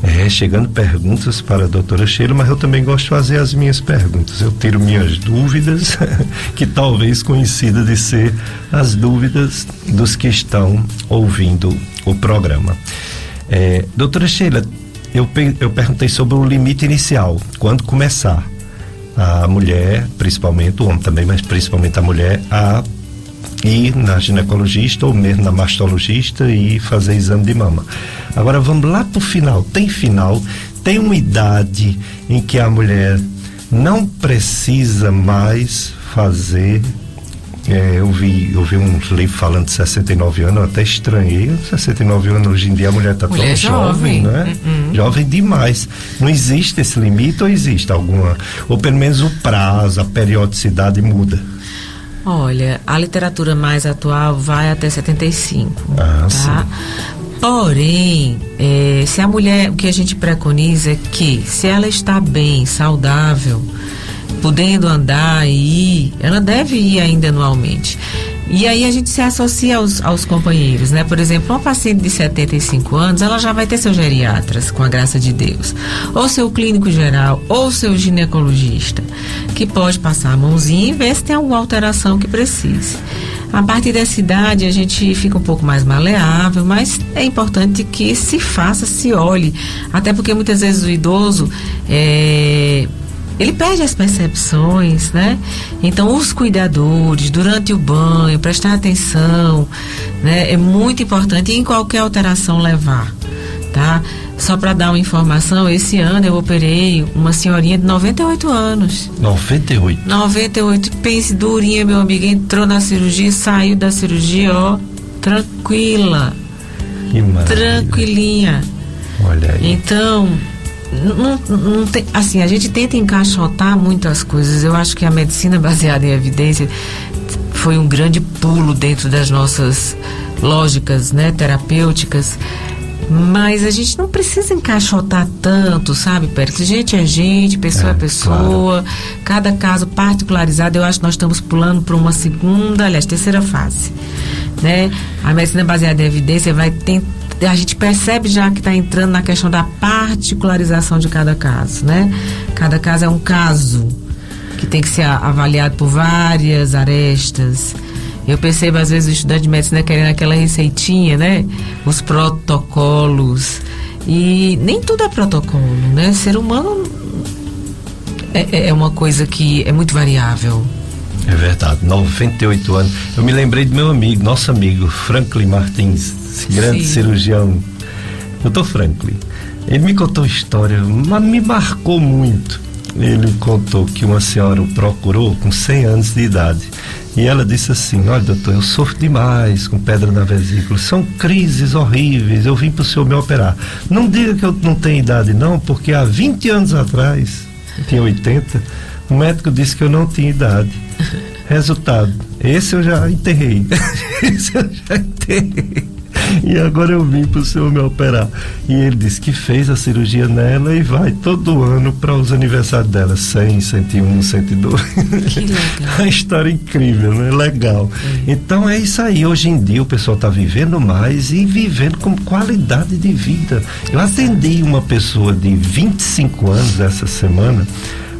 É, chegando perguntas para a doutora Sheila, mas eu também gosto de fazer as minhas perguntas. Eu tiro minhas dúvidas, que talvez coincida de ser as dúvidas dos que estão ouvindo o programa. É, doutora Sheila, eu, eu perguntei sobre o limite inicial, quando começar a mulher, principalmente, o homem também, mas principalmente a mulher, a ir na ginecologista ou mesmo na mastologista e fazer exame de mama. Agora vamos lá para o final. Tem final, tem uma idade em que a mulher não precisa mais fazer é, eu, vi, eu vi uns livros falando de 69 anos, eu até estranhei. 69 anos hoje em dia a mulher está tão jovem, jovem, né? Uhum. Jovem demais. Não existe esse limite ou existe alguma? Ou pelo menos o prazo, a periodicidade muda? Olha, a literatura mais atual vai até 75. Ah, tá? Sim. Porém, é, se a mulher, o que a gente preconiza é que se ela está bem, saudável, podendo andar e ir, ela deve ir ainda anualmente. E aí a gente se associa aos, aos companheiros, né? Por exemplo, uma paciente de 75 anos, ela já vai ter seus geriatras, com a graça de Deus. Ou seu clínico geral, ou seu ginecologista, que pode passar a mãozinha e ver se tem alguma alteração que precise. A partir dessa idade a gente fica um pouco mais maleável, mas é importante que se faça, se olhe. Até porque muitas vezes o idoso é, ele perde as percepções, né? Então, os cuidadores, durante o banho, prestar atenção, né? É muito importante em qualquer alteração levar, tá? Só para dar uma informação, esse ano eu operei uma senhorinha de 98 anos. 98? 98. Pense durinha, meu amigo. Entrou na cirurgia, saiu da cirurgia, ó, tranquila. Que maravilha. Tranquilinha. Olha aí. Então, não, não tem, assim, a gente tenta encaixotar muitas coisas. Eu acho que a medicina baseada em evidência foi um grande pulo dentro das nossas lógicas, né, terapêuticas. Mas a gente não precisa encaixotar tanto, sabe, Pérez? Gente é gente, pessoa é, é pessoa, claro. cada caso particularizado. Eu acho que nós estamos pulando para uma segunda, aliás, terceira fase. Né? A medicina baseada em evidência vai tentar a gente percebe já que está entrando na questão da particularização de cada caso, né? Cada caso é um caso que tem que ser avaliado por várias arestas. Eu percebo às vezes o estudante de medicina querendo aquela receitinha, né? Os protocolos. E nem tudo é protocolo, né? Ser humano é, é, é uma coisa que é muito variável. É verdade, 98 anos. Eu me lembrei do meu amigo, nosso amigo Franklin Martins, esse grande Sim. cirurgião. Doutor Franklin. Ele me contou história, mas me marcou muito. Ele contou que uma senhora o procurou com 100 anos de idade. E ela disse assim: Olha, doutor, eu sofro demais com pedra na vesícula. São crises horríveis. Eu vim para o senhor me operar. Não diga que eu não tenho idade, não, porque há 20 anos atrás, tinha 80, o médico disse que eu não tinha idade. Resultado: esse eu já enterrei. esse eu já enterrei. E agora eu vim para o senhor me operar. E ele disse que fez a cirurgia nela e vai todo ano para os aniversários dela, 100, 101, 102. Que legal. a história incrível, né? Legal. É. Então é isso aí. Hoje em dia o pessoal está vivendo mais e vivendo com qualidade de vida. Eu atendi uma pessoa de 25 anos essa semana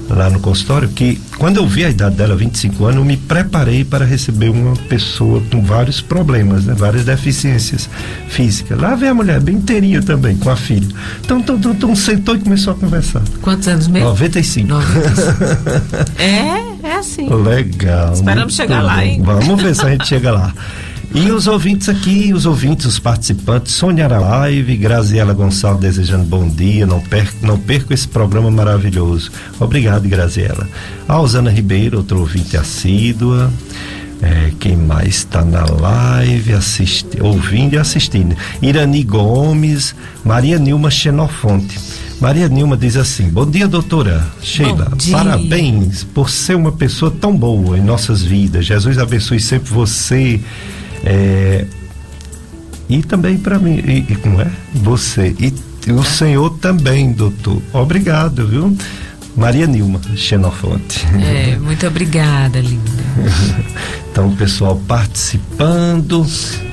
lá no consultório que quando eu vi a idade dela, 25 anos, eu me preparei para receber uma pessoa com vários problemas, né? várias deficiências físicas. Lá vem a mulher bem inteirinha também, com a filha. Então, então, então, então sentou e começou a conversar. Quantos anos mesmo? 95. 95. é, é assim. Legal. Esperamos chegar lá, hein? Vamos ver se a gente chega lá. E os ouvintes aqui, os ouvintes, os participantes, Sônia Live, Graziela Gonçalves desejando bom dia, não perca, não perca esse programa maravilhoso. Obrigado, Graziela. A Osana Ribeiro, outro ouvinte assídua. É, quem mais está na live, assisti, ouvindo e assistindo? Irani Gomes, Maria Nilma Xenofonte. Maria Nilma diz assim: Bom dia, doutora Sheila. Parabéns por ser uma pessoa tão boa em nossas vidas. Jesus abençoe sempre você é, e também para mim, e, e, como é? Você. E, e o senhor também, doutor. Obrigado, viu? Maria Nilma, Xenofonte. É, muito obrigada, linda. então, o pessoal participando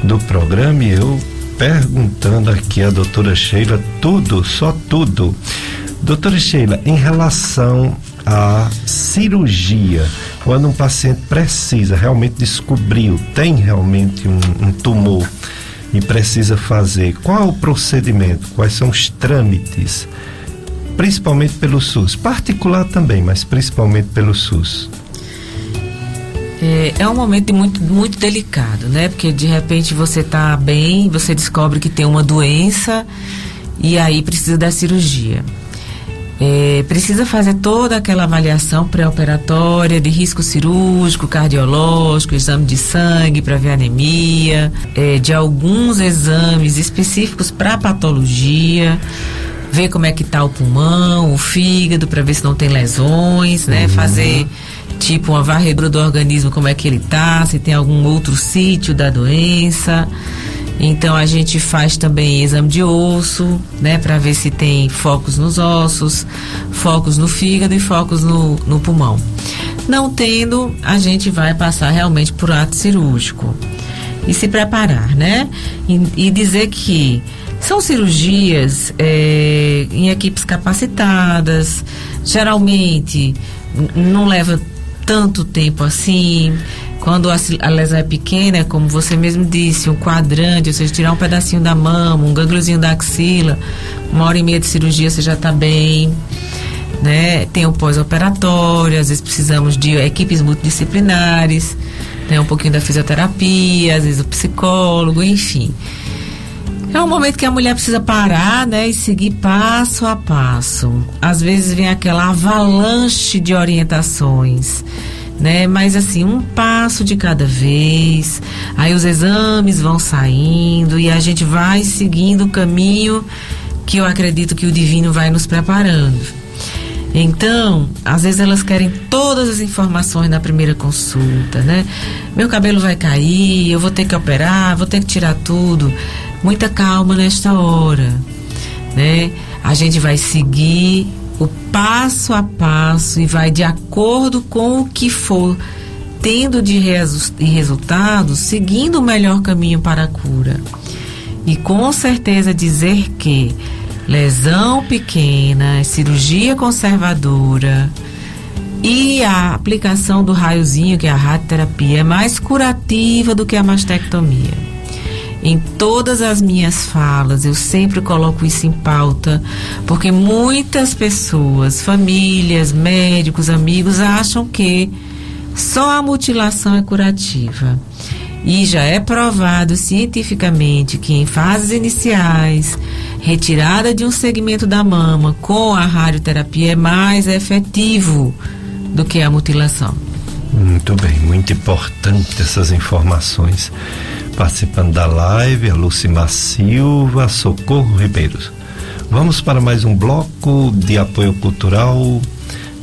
do programa e eu perguntando aqui a doutora Sheila tudo, só tudo. Doutora Sheila, em relação à cirurgia, quando um paciente precisa realmente descobriu, tem realmente um, um tumor e precisa fazer, qual é o procedimento, quais são os trâmites, principalmente pelo SUS, particular também, mas principalmente pelo SUS. É, é, um momento muito, muito delicado, né? Porque de repente você está bem, você descobre que tem uma doença e aí precisa da cirurgia. É, precisa fazer toda aquela avaliação pré-operatória de risco cirúrgico, cardiológico, exame de sangue para ver anemia, é, de alguns exames específicos para patologia, ver como é que está o pulmão, o fígado para ver se não tem lesões, né? Uhum. Fazer tipo uma varredura do organismo, como é que ele tá, se tem algum outro sítio da doença. Então a gente faz também exame de osso, né, para ver se tem focos nos ossos, focos no fígado e focos no, no pulmão. Não tendo, a gente vai passar realmente por ato cirúrgico e se preparar, né? E, e dizer que são cirurgias é, em equipes capacitadas, geralmente não leva tanto tempo assim. Quando a, lesão é pequena, como você mesmo disse, um quadrante, ou seja, tirar um pedacinho da mama, um gângliozinho da axila, uma hora e meia de cirurgia você já está bem. Né? Tem o pós-operatório, às vezes precisamos de equipes multidisciplinares, né? um pouquinho da fisioterapia, às vezes o psicólogo, enfim. É um momento que a mulher precisa parar, né, e seguir passo a passo. Às vezes vem aquela avalanche de orientações né? Mas assim, um passo de cada vez. Aí os exames vão saindo e a gente vai seguindo o caminho que eu acredito que o divino vai nos preparando. Então, às vezes elas querem todas as informações na primeira consulta, né? Meu cabelo vai cair, eu vou ter que operar, vou ter que tirar tudo. Muita calma nesta hora, né? A gente vai seguir o passo a passo e vai de acordo com o que for tendo de resultados, seguindo o melhor caminho para a cura. E com certeza dizer que lesão pequena, cirurgia conservadora e a aplicação do raiozinho, que é a radioterapia, é mais curativa do que a mastectomia. Em todas as minhas falas, eu sempre coloco isso em pauta, porque muitas pessoas, famílias, médicos, amigos, acham que só a mutilação é curativa. E já é provado cientificamente que em fases iniciais, retirada de um segmento da mama com a radioterapia é mais efetivo do que a mutilação. Muito bem, muito importante essas informações. Participando da live, a Lucimar Silva, Socorro Ribeiros. Vamos para mais um bloco de apoio cultural.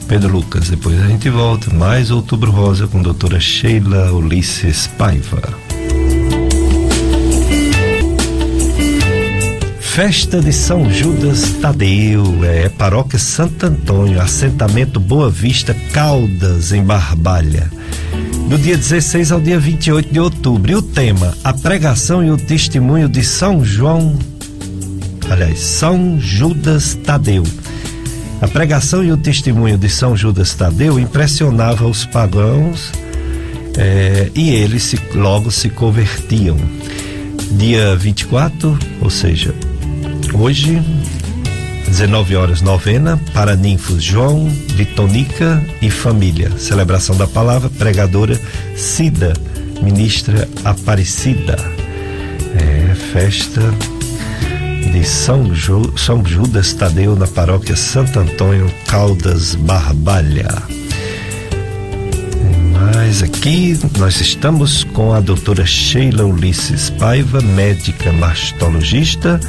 Pedro Lucas, depois a gente volta. Mais Outubro Rosa com doutora Sheila Ulisses Paiva. Festa de São Judas Tadeu, é Paróquia Santo Antônio, assentamento Boa Vista, Caldas, em Barbalha do dia 16 ao dia 28 de outubro. E o tema: a pregação e o testemunho de São João, aliás, São Judas Tadeu. A pregação e o testemunho de São Judas Tadeu impressionava os pagãos é, e eles se, logo se convertiam. Dia 24, ou seja, hoje, 19 horas novena para ninfos João, Litonica e família. Celebração da palavra, pregadora Cida, ministra Aparecida. É, festa de São, Ju, São Judas Tadeu na paróquia Santo Antônio Caldas Barbalha. Mas aqui nós estamos com a doutora Sheila Ulisses Paiva, médica mastologista.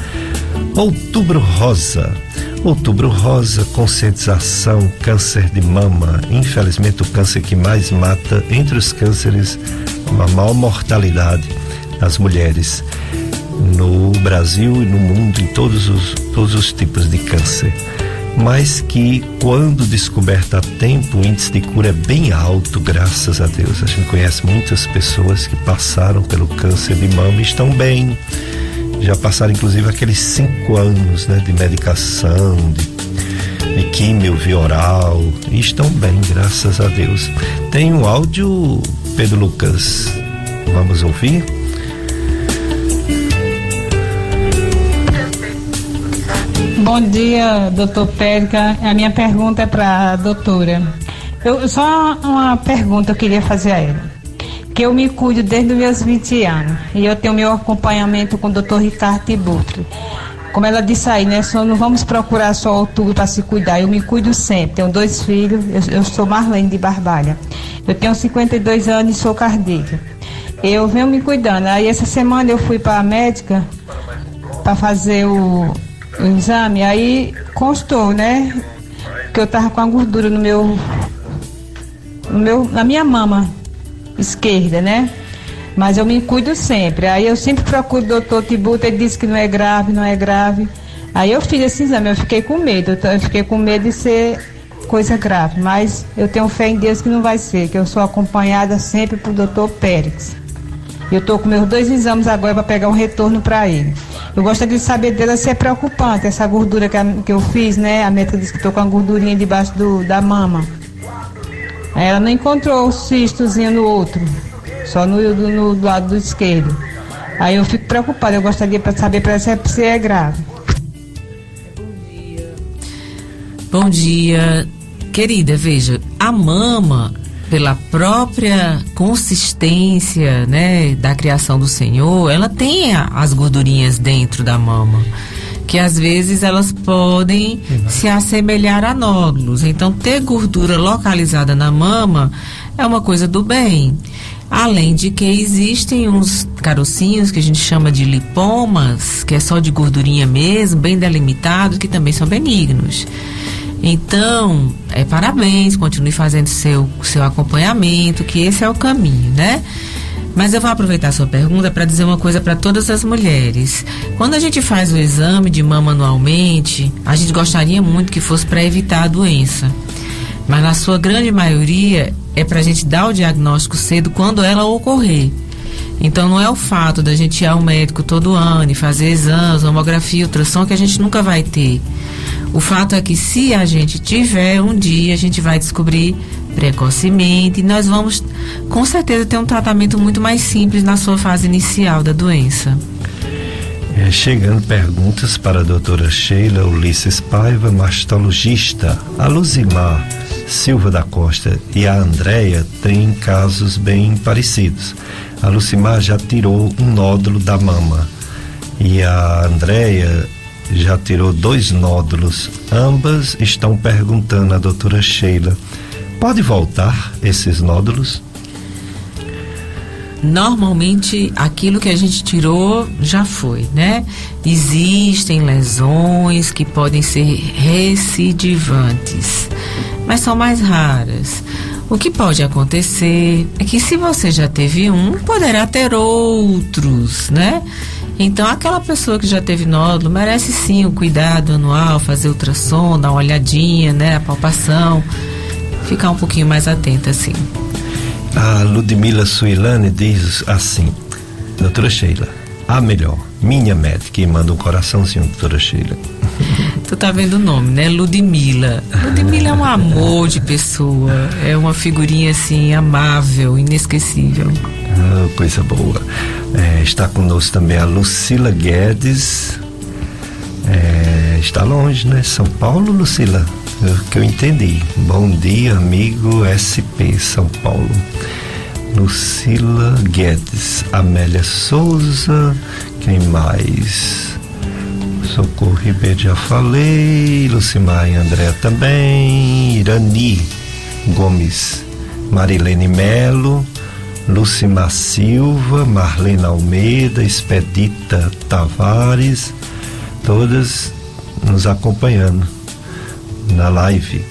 Outubro Rosa. Outubro Rosa, conscientização, câncer de mama. Infelizmente, o câncer que mais mata entre os cânceres, uma maior mortalidade das mulheres no Brasil e no mundo, em todos os, todos os tipos de câncer. Mas que, quando descoberta a tempo, o índice de cura é bem alto, graças a Deus. A gente conhece muitas pessoas que passaram pelo câncer de mama e estão bem já passaram inclusive aqueles cinco anos né, de medicação, de, de químio via oral, e estão bem, graças a Deus. Tem um áudio, Pedro Lucas, vamos ouvir? Bom dia, doutor Périca. A minha pergunta é para a doutora. Eu, só uma pergunta eu queria fazer a ela que eu me cuido desde os meus 20 anos. E eu tenho meu acompanhamento com o Dr. Ricardo Tiburto. Como ela disse aí, né? Só não vamos procurar só outubro para se cuidar. Eu me cuido sempre. Tenho dois filhos. Eu, eu sou Marlene de Barbalha. Eu tenho 52 anos e sou cardíaca. Eu venho me cuidando. Aí essa semana eu fui para a médica para fazer o, o exame. Aí constou, né? Que eu tava com a gordura no meu, no meu na minha mama esquerda, né? Mas eu me cuido sempre. Aí eu sempre procuro o doutor Tibuta, ele disse que não é grave, não é grave. Aí eu fiz esse exame, eu fiquei com medo, eu fiquei com medo de ser coisa grave, mas eu tenho fé em Deus que não vai ser, que eu sou acompanhada sempre por doutor Pérez. Eu estou com meus dois exames agora para pegar um retorno para ele. Eu gostaria de saber dela se é preocupante essa gordura que, a, que eu fiz, né? A meta diz que estou com a gordurinha debaixo do, da mama. Ela não encontrou o cistozinho no outro, só no, no, no lado do esquerdo. Aí eu fico preocupada, eu gostaria para saber se, se é grave. Bom dia, querida. Veja, a mama, pela própria consistência, né, da criação do Senhor, ela tem as gordurinhas dentro da mama que às vezes elas podem uhum. se assemelhar a nódulos. Então, ter gordura localizada na mama é uma coisa do bem. Além de que existem uns carocinhos que a gente chama de lipomas, que é só de gordurinha mesmo, bem delimitados, que também são benignos. Então, é, parabéns, continue fazendo seu, seu acompanhamento, que esse é o caminho, né? Mas eu vou aproveitar sua pergunta para dizer uma coisa para todas as mulheres. Quando a gente faz o exame de mama anualmente, a gente gostaria muito que fosse para evitar a doença. Mas na sua grande maioria é para a gente dar o diagnóstico cedo quando ela ocorrer. Então não é o fato da gente ir ao médico todo ano e fazer exames, mamografia, ultrassom que a gente nunca vai ter. O fato é que se a gente tiver um dia, a gente vai descobrir precocemente nós vamos com certeza ter um tratamento muito mais simples na sua fase inicial da doença. É, chegando perguntas para a doutora Sheila Ulisses Paiva, mastologista. A Luzimar Silva da Costa e a Andréia têm casos bem parecidos. A Lucimar já tirou um nódulo da mama e a Andréia já tirou dois nódulos. Ambas estão perguntando à doutora Sheila: pode voltar esses nódulos? normalmente aquilo que a gente tirou já foi, né? Existem lesões que podem ser recidivantes, mas são mais raras. O que pode acontecer é que se você já teve um, poderá ter outros, né? Então, aquela pessoa que já teve nódulo merece sim o cuidado anual, fazer ultrassom, dar uma olhadinha, né? A palpação, ficar um pouquinho mais atenta, assim. A Ludmila Suilane diz assim: Doutora Sheila, a melhor, minha médica, e manda um coraçãozinho, doutora Sheila. Tu tá vendo o nome, né? Ludmila. Ludmila é um amor de pessoa, é uma figurinha assim, amável, inesquecível. Ah, coisa boa. É, está conosco também a Lucila Guedes. É, está longe, né? São Paulo, Lucila? Que eu entendi. Bom dia, amigo SP São Paulo. Lucila Guedes, Amélia Souza, quem mais? Socorro Ribeiro já falei, Lucimar e André também, Irani Gomes, Marilene Melo, Lucimar Silva, Marlene Almeida, Expedita Tavares, todas nos acompanhando na live.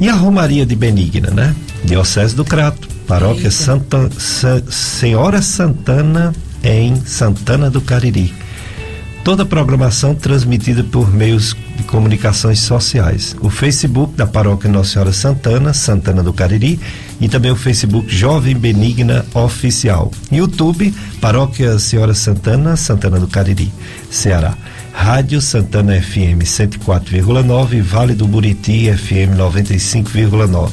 E a Romaria de Benigna, né? Diocese do Crato, Paróquia Santa, Sa, Senhora Santana em Santana do Cariri. Toda a programação transmitida por meios de comunicações sociais. O Facebook da Paróquia Nossa Senhora Santana, Santana do Cariri, e também o Facebook Jovem Benigna Oficial. YouTube, Paróquia Senhora Santana, Santana do Cariri, Ceará. Rádio Santana FM 104,9 Vale do Buriti FM 95,9.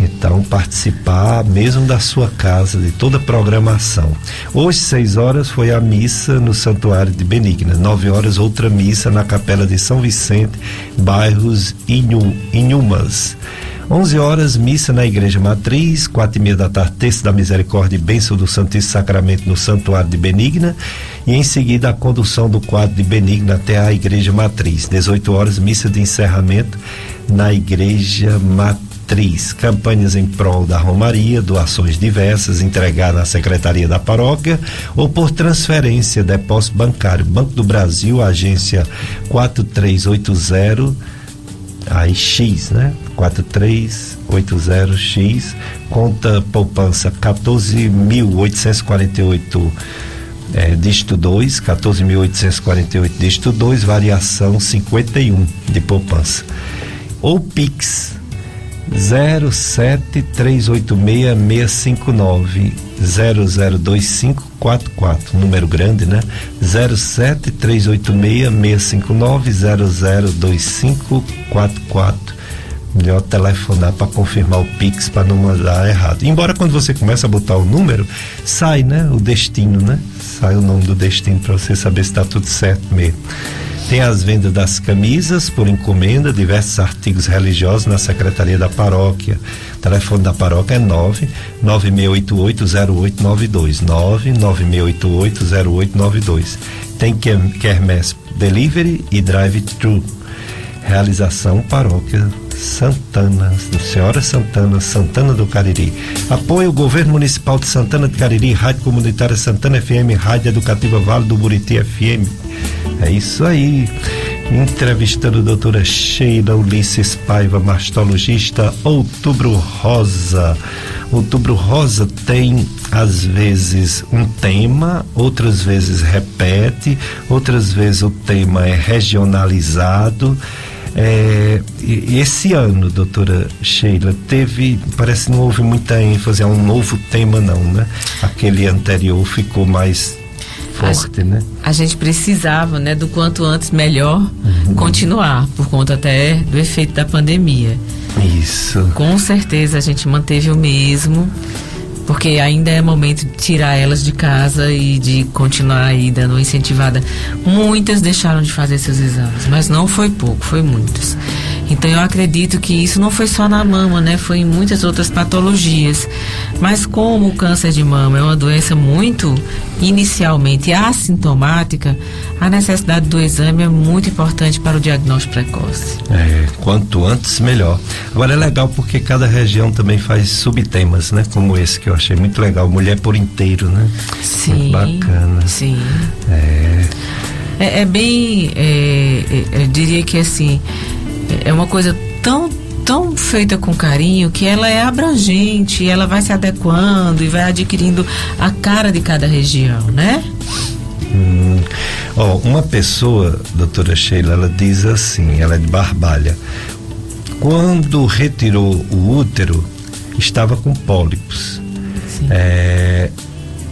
Então, participar mesmo da sua casa, de toda a programação. Hoje, seis horas, foi a missa no Santuário de Benigna. Nove horas, outra missa na Capela de São Vicente, bairros Inhu, Inhumas. 11 horas, missa na Igreja Matriz, quatro e meia da tarde, terça da Misericórdia e bênção do Santíssimo Sacramento no Santuário de Benigna e em seguida a condução do quadro de Benigna até a Igreja Matriz. 18 horas, missa de encerramento na Igreja Matriz. Campanhas em prol da Romaria, doações diversas entregadas à Secretaria da Paróquia ou por transferência, depósito bancário. Banco do Brasil, agência 4380 aí X, né? 4380X, conta poupança 14.848 é, dígito 2, 14.848 dígito 2, variação 51 de poupança. Ou Pix 07386 002544, número grande, né? 07386-659-002544. Melhor telefonar para confirmar o Pix para não mandar errado. Embora quando você começa a botar o número, sai, né? O destino, né? Sai o nome do destino para você saber se está tudo certo mesmo. Tem as vendas das camisas por encomenda, diversos artigos religiosos na Secretaria da Paróquia. O telefone da paróquia é 996880892. 996880892. Tem Kermesse Delivery e Drive-Thru. Realização Paróquia Santana, Senhora Santana, Santana do Cariri. Apoio o Governo Municipal de Santana do Cariri, Rádio Comunitária Santana FM, Rádio Educativa Vale do Buriti FM. É isso aí. entrevistando a doutora Sheila Ulisses Paiva, mastologista, Outubro Rosa. Outubro Rosa tem, às vezes, um tema, outras vezes repete, outras vezes o tema é regionalizado. É, esse ano, doutora Sheila, teve, parece que não houve muita ênfase a um novo tema, não, né? Aquele anterior ficou mais forte, a, né? A gente precisava, né, do quanto antes melhor uhum. continuar, por conta até do efeito da pandemia. Isso. Com certeza a gente manteve o mesmo, porque ainda é momento de tirar elas de casa e de continuar aí dando incentivada. Muitas deixaram de fazer seus exames, mas não foi pouco, foi muitas. Então eu acredito que isso não foi só na mama, né? Foi em muitas outras patologias. Mas como o câncer de mama é uma doença muito inicialmente assintomática, a necessidade do exame é muito importante para o diagnóstico precoce. É, quanto antes melhor. Agora é legal porque cada região também faz subtemas, né? Como esse que eu achei muito legal, mulher por inteiro, né? Sim. Muito bacana. Sim. É. É, é bem, é, é, eu diria que assim, é uma coisa tão tão feita com carinho que ela é abrangente, ela vai se adequando e vai adquirindo a cara de cada região, né? Hum. Oh, uma pessoa, doutora Sheila, ela diz assim, ela é de Barbalha. Quando retirou o útero, estava com pólipos. É,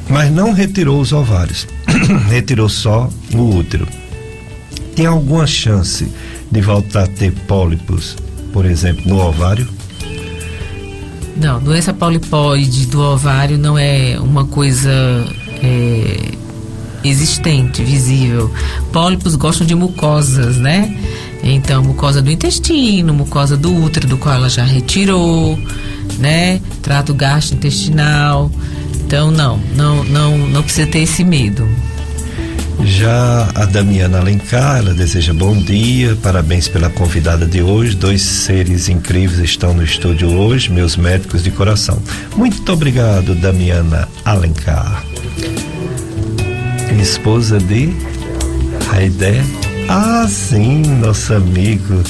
mas não retirou os ovários, retirou só o útero. Tem alguma chance de voltar a ter pólipos, por exemplo, no ovário? Não, doença polipóide do ovário não é uma coisa é, existente, visível. Pólipos gostam de mucosas, né? Então, mucosa do intestino, mucosa do útero, do qual ela já retirou, né? Trato gastrointestinal. Então, não, não, não, não precisa ter esse medo. Já a Damiana Alencar, ela deseja bom dia, parabéns pela convidada de hoje. Dois seres incríveis estão no estúdio hoje, meus médicos de coração. Muito obrigado, Damiana Alencar. Esposa de Raidé. Ah, sim, nosso amigo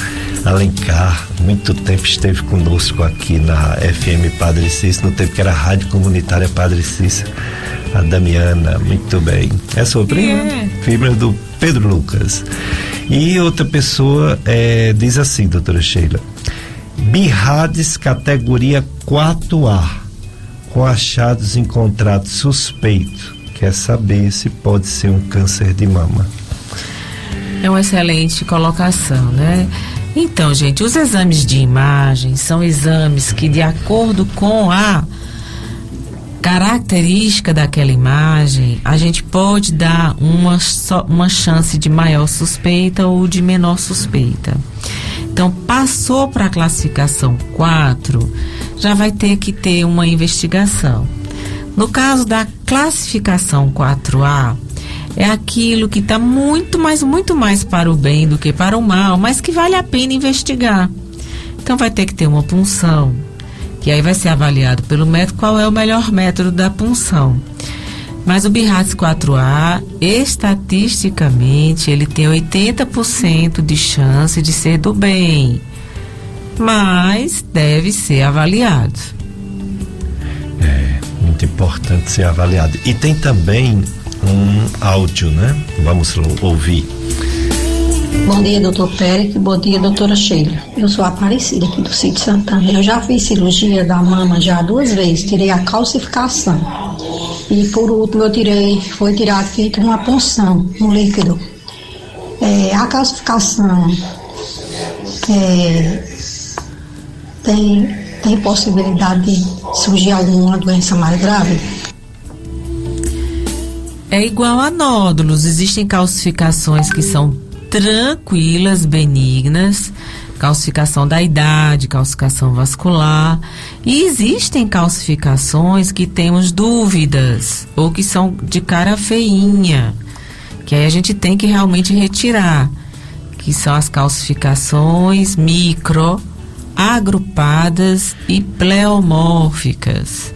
Alencar. Muito tempo esteve conosco aqui na FM Padre Cícero, no tempo que era Rádio Comunitária Padre Cícero a Damiana, muito bem. É sua prima? É. Fibra do Pedro Lucas. E outra pessoa é, diz assim, doutora Sheila. Birrades categoria 4A, com achados encontrados suspeito. Quer saber se pode ser um câncer de mama. É uma excelente colocação, né? Então, gente, os exames de imagem são exames que, de acordo com a característica daquela imagem, a gente pode dar uma, uma chance de maior suspeita ou de menor suspeita. Então, passou para a classificação 4, já vai ter que ter uma investigação. No caso da classificação 4A, é aquilo que está muito mais, muito mais para o bem do que para o mal, mas que vale a pena investigar. Então, vai ter que ter uma punção, que aí vai ser avaliado pelo médico qual é o melhor método da punção. Mas o BIRATS 4A, estatisticamente, ele tem 80% de chance de ser do bem, mas deve ser avaliado. É, muito importante ser avaliado. E tem também um áudio, né? Vamos ouvir. Bom dia, doutor Pérez. Bom dia, doutora Sheila. Eu sou Aparecida aqui do Sítio Santana. Eu já fiz cirurgia da mama já duas vezes. Tirei a calcificação. E por último eu tirei, foi tirado feito uma punção no líquido. É, a calcificação é, tem, tem possibilidade de surgir alguma doença mais grave? É igual a nódulos. Existem calcificações que são tranquilas, benignas, calcificação da idade, calcificação vascular. E existem calcificações que temos dúvidas ou que são de cara feinha, que aí a gente tem que realmente retirar, que são as calcificações micro, agrupadas e pleomórficas.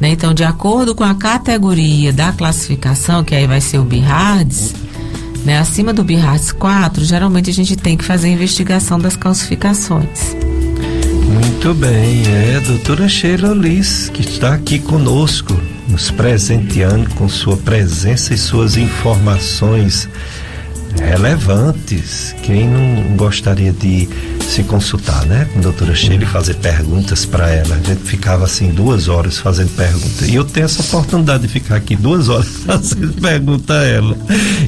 Né? Então, de acordo com a categoria da classificação, que aí vai ser o BIRADS, né, acima do BIRATS 4, geralmente a gente tem que fazer a investigação das calcificações. Muito bem, é a doutora Sheila Liz, que está aqui conosco, nos presenteando com sua presença e suas informações relevantes. Quem não gostaria de se consultar, né, com a doutora Sheila e fazer perguntas para ela? A gente ficava assim duas horas fazendo perguntas. E eu tenho essa oportunidade de ficar aqui duas horas fazendo pergunta a ela.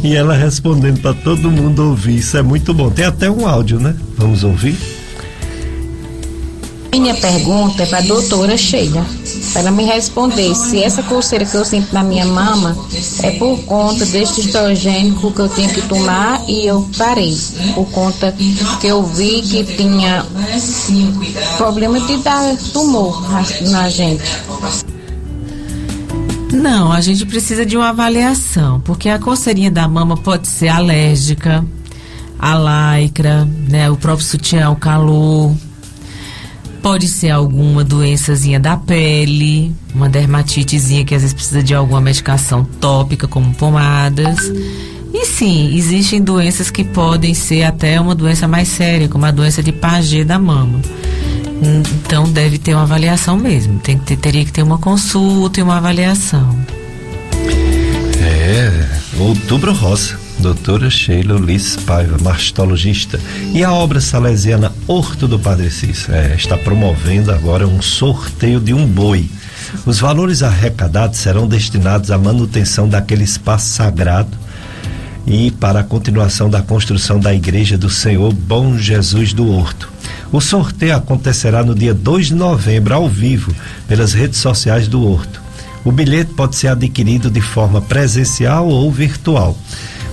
E ela respondendo para todo mundo ouvir. Isso é muito bom. Tem até um áudio, né? Vamos ouvir? Minha pergunta é para a doutora Sheila, para me responder se essa coceira que eu sinto na minha mama é por conta deste estrogênico que eu tenho que tomar e eu parei, por conta que eu vi que tinha problema de dar tumor na gente. Não, a gente precisa de uma avaliação, porque a coceirinha da mama pode ser alérgica, a lycra, né, o próprio sutiã, o calor, Pode ser alguma doençazinha da pele, uma dermatitezinha que às vezes precisa de alguma medicação tópica, como pomadas. E sim, existem doenças que podem ser até uma doença mais séria, como a doença de Paget da mama. Então deve ter uma avaliação mesmo. Tem que ter, teria que ter uma consulta e uma avaliação. É, outubro rosa doutora Sheila Ulisses Paiva, mastologista. E a obra salesiana Horto do Padre Cícero é, está promovendo agora um sorteio de um boi. Os valores arrecadados serão destinados à manutenção daquele espaço sagrado e para a continuação da construção da Igreja do Senhor Bom Jesus do Horto. O sorteio acontecerá no dia 2 de novembro, ao vivo, pelas redes sociais do Horto. O bilhete pode ser adquirido de forma presencial ou virtual.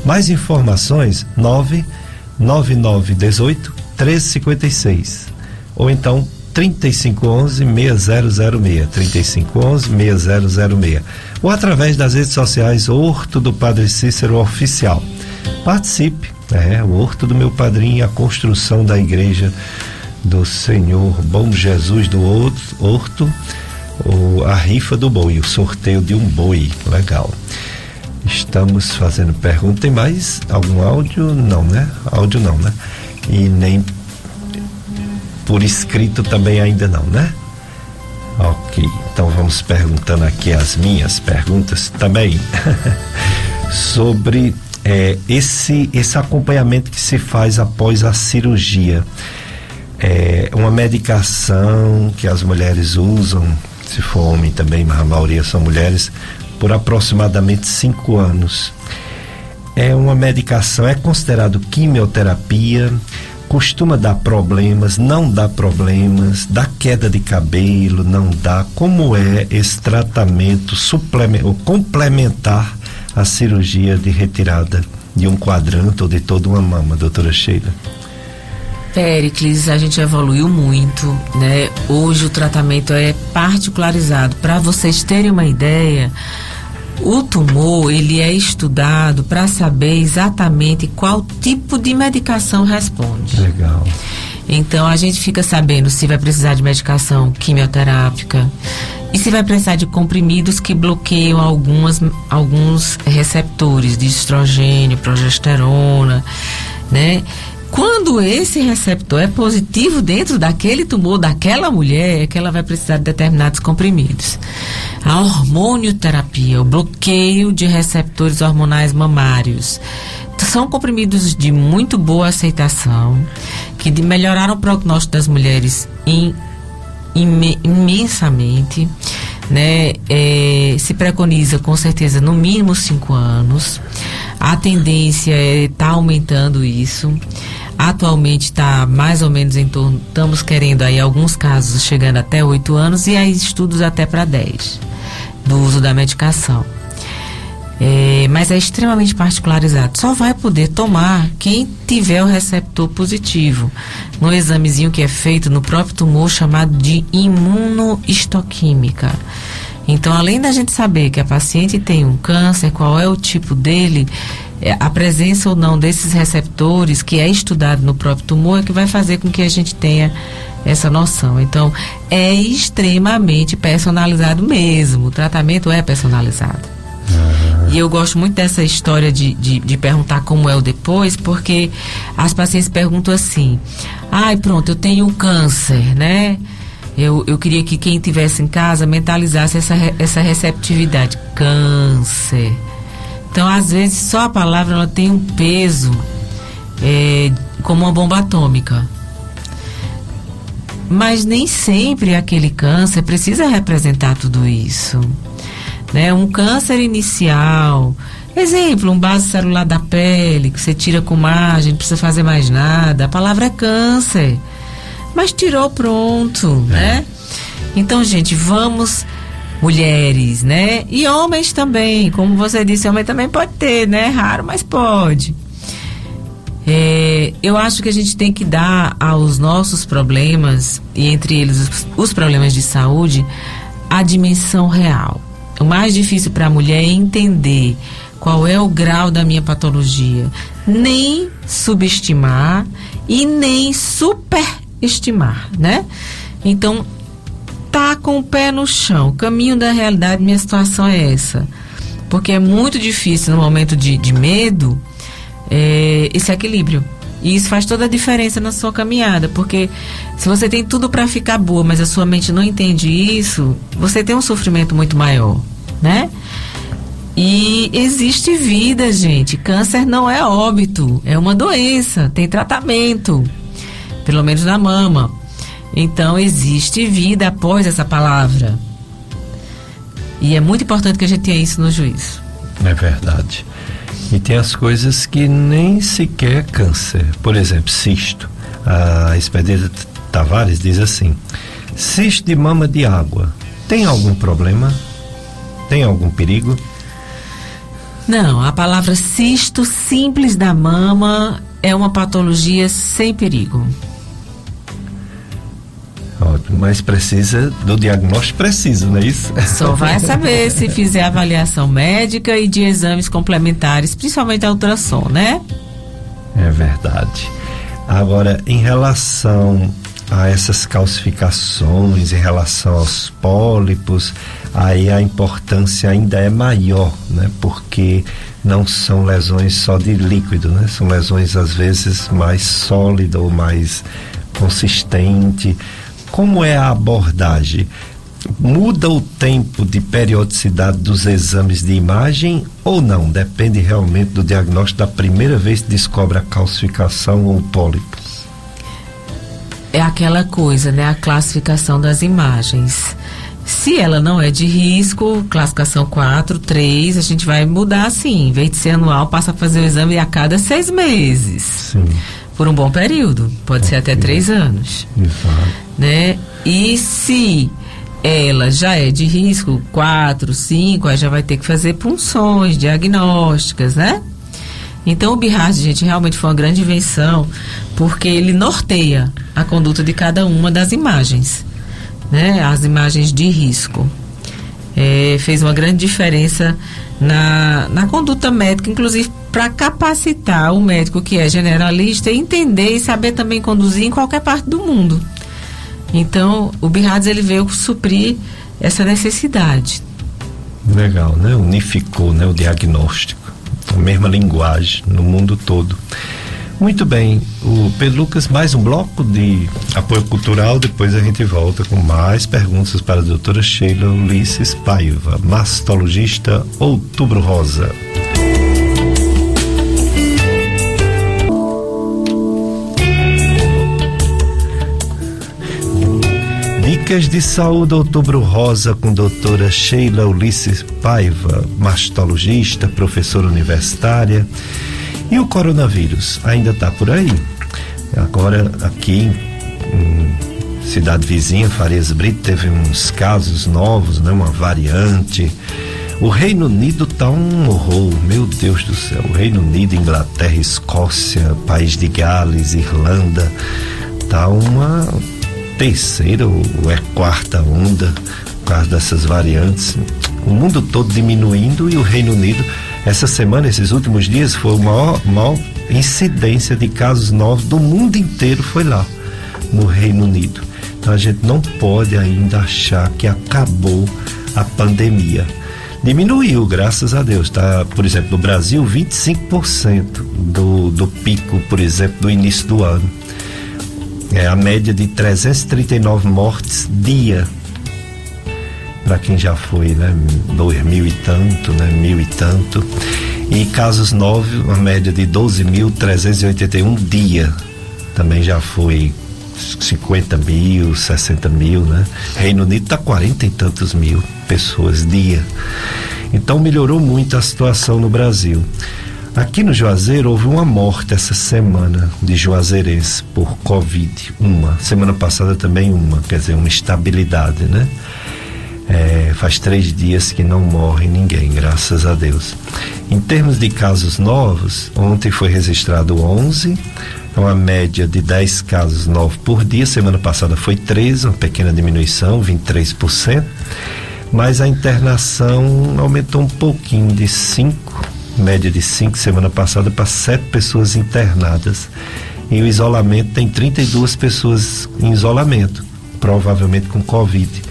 Mais informações 99918 1356 ou então 3511 6006 3511 6006 ou através das redes sociais Horto do Padre Cícero Oficial. Participe, é o Horto do meu padrinho, a construção da igreja do Senhor. Bom Jesus do Horto, ou a rifa do boi, o sorteio de um boi, legal. Estamos fazendo pergunta. Tem mais algum áudio? Não, né? Áudio não, né? E nem por escrito também ainda não, né? Ok, então vamos perguntando aqui as minhas perguntas também sobre é, esse esse acompanhamento que se faz após a cirurgia. É uma medicação que as mulheres usam, se for homem também, mas a maioria são mulheres, por aproximadamente cinco anos. É uma medicação, é considerado quimioterapia, costuma dar problemas, não dá problemas, dá queda de cabelo, não dá. Como é esse tratamento suplementar, complementar a cirurgia de retirada de um quadrante ou de toda uma mama, doutora Sheila? Pericles, a gente evoluiu muito, né? Hoje o tratamento é particularizado. Para vocês terem uma ideia, o tumor ele é estudado para saber exatamente qual tipo de medicação responde. Legal. Então a gente fica sabendo se vai precisar de medicação quimioterápica e se vai precisar de comprimidos que bloqueiam algumas, alguns receptores de estrogênio, progesterona, né? Quando esse receptor é positivo dentro daquele tumor daquela mulher, é que ela vai precisar de determinados comprimidos. A hormonioterapia, o bloqueio de receptores hormonais mamários. São comprimidos de muito boa aceitação, que melhoraram o prognóstico das mulheres in, imensamente. Né? É, se preconiza com certeza no mínimo cinco anos. A tendência é estar tá aumentando isso. Atualmente está mais ou menos em torno, estamos querendo aí alguns casos chegando até oito anos e aí estudos até para 10 do uso da medicação. É, mas é extremamente particularizado. Só vai poder tomar quem tiver o receptor positivo. No examezinho que é feito no próprio tumor chamado de imunohistoquímica. Então, além da gente saber que a paciente tem um câncer, qual é o tipo dele, é, a presença ou não desses receptores, que é estudado no próprio tumor, é que vai fazer com que a gente tenha essa noção. Então, é extremamente personalizado mesmo. O tratamento é personalizado. E eu gosto muito dessa história de, de, de, perguntar como é o depois, porque as pacientes perguntam assim: ai, pronto, eu tenho câncer, né? Eu, eu queria que quem estivesse em casa mentalizasse essa, essa receptividade. Câncer. Então, às vezes, só a palavra ela tem um peso é, como uma bomba atômica. Mas nem sempre aquele câncer precisa representar tudo isso. Né? Um câncer inicial, exemplo, um base celular da pele, que você tira com margem, não precisa fazer mais nada. A palavra é câncer. Mas tirou pronto, é. né? Então, gente, vamos mulheres, né? E homens também, como você disse, homem também pode ter, né? Raro, mas pode. É, eu acho que a gente tem que dar aos nossos problemas, e entre eles os, os problemas de saúde, a dimensão real. O mais difícil para a mulher é entender qual é o grau da minha patologia. Nem subestimar e nem superestimar, né? Então, tá com o pé no chão. O caminho da realidade, minha situação é essa. Porque é muito difícil no momento de, de medo é, esse equilíbrio. E isso faz toda a diferença na sua caminhada, porque se você tem tudo para ficar boa, mas a sua mente não entende isso, você tem um sofrimento muito maior, né? E existe vida, gente. Câncer não é óbito, é uma doença, tem tratamento, pelo menos na mama. Então existe vida após essa palavra. E é muito importante que a gente tenha isso no juízo. É verdade. E tem as coisas que nem sequer câncer. Por exemplo, cisto. A Expedida Tavares diz assim: cisto de mama de água. Tem algum problema? Tem algum perigo? Não, a palavra cisto simples da mama é uma patologia sem perigo. Ótimo, mas precisa do diagnóstico preciso, não é isso? Só vai saber se fizer avaliação médica e de exames complementares, principalmente a ultrassom, né? É verdade. Agora, em relação a essas calcificações, em relação aos pólipos, aí a importância ainda é maior, né? Porque não são lesões só de líquido, né? São lesões às vezes mais sólidas ou mais consistente como é a abordagem? Muda o tempo de periodicidade dos exames de imagem ou não? Depende realmente do diagnóstico da primeira vez que descobre a calcificação ou pólipo. É aquela coisa, né? A classificação das imagens. Se ela não é de risco, classificação 4, 3, a gente vai mudar assim. Em vez de ser anual, passa a fazer o exame a cada seis meses. Sim. Por um bom período. Pode okay. ser até três anos. Exato né? E se ela já é de risco 4, 5, aí já vai ter que fazer punções diagnósticas, né? Então o BIRAD, gente, realmente foi uma grande invenção, porque ele norteia a conduta de cada uma das imagens, né? As imagens de risco. É, fez uma grande diferença na, na conduta médica, inclusive para capacitar o médico que é generalista entender e saber também conduzir em qualquer parte do mundo. Então, o BIRADS ele veio suprir essa necessidade. Legal, né? Unificou, né, o diagnóstico. A mesma linguagem no mundo todo. Muito bem, o Pedro Lucas, mais um bloco de apoio cultural, depois a gente volta com mais perguntas para a doutora Sheila Ulisses Paiva, mastologista Outubro Rosa. Dicas de Saúde Outubro Rosa com doutora Sheila Ulisses Paiva, mastologista, professora universitária. E o coronavírus ainda está por aí. Agora aqui em cidade vizinha, Farias Brito, teve uns casos novos, né? Uma variante. O Reino Unido tá um horror, meu Deus do céu. O Reino Unido, Inglaterra, Escócia, País de Gales, Irlanda, tá uma terceira ou é quarta onda por causa dessas variantes. O mundo todo diminuindo e o Reino Unido, essa semana, esses últimos dias, foi a maior, maior incidência de casos novos do mundo inteiro foi lá, no Reino Unido. Então a gente não pode ainda achar que acabou a pandemia. Diminuiu, graças a Deus. Tá, por exemplo, no Brasil, 25% do, do pico, por exemplo, do início do ano. É a média de 339 mortes dia. Para quem já foi, né? Dois mil e tanto, né? Mil e tanto. E casos novos, uma média de 12.381 dia. Também já foi 50 mil, 60 mil, né? Reino Unido está 40 e tantos mil pessoas dia. Então melhorou muito a situação no Brasil. Aqui no Juazeiro houve uma morte essa semana de juazeirense por Covid, uma. Semana passada também uma, quer dizer, uma estabilidade, né? É, faz três dias que não morre ninguém, graças a Deus. Em termos de casos novos, ontem foi registrado 11, uma média de 10 casos novos por dia. Semana passada foi 13, uma pequena diminuição, 23%. Mas a internação aumentou um pouquinho, de 5, média de 5 semana passada, para 7 pessoas internadas. E o isolamento tem 32 pessoas em isolamento, provavelmente com Covid.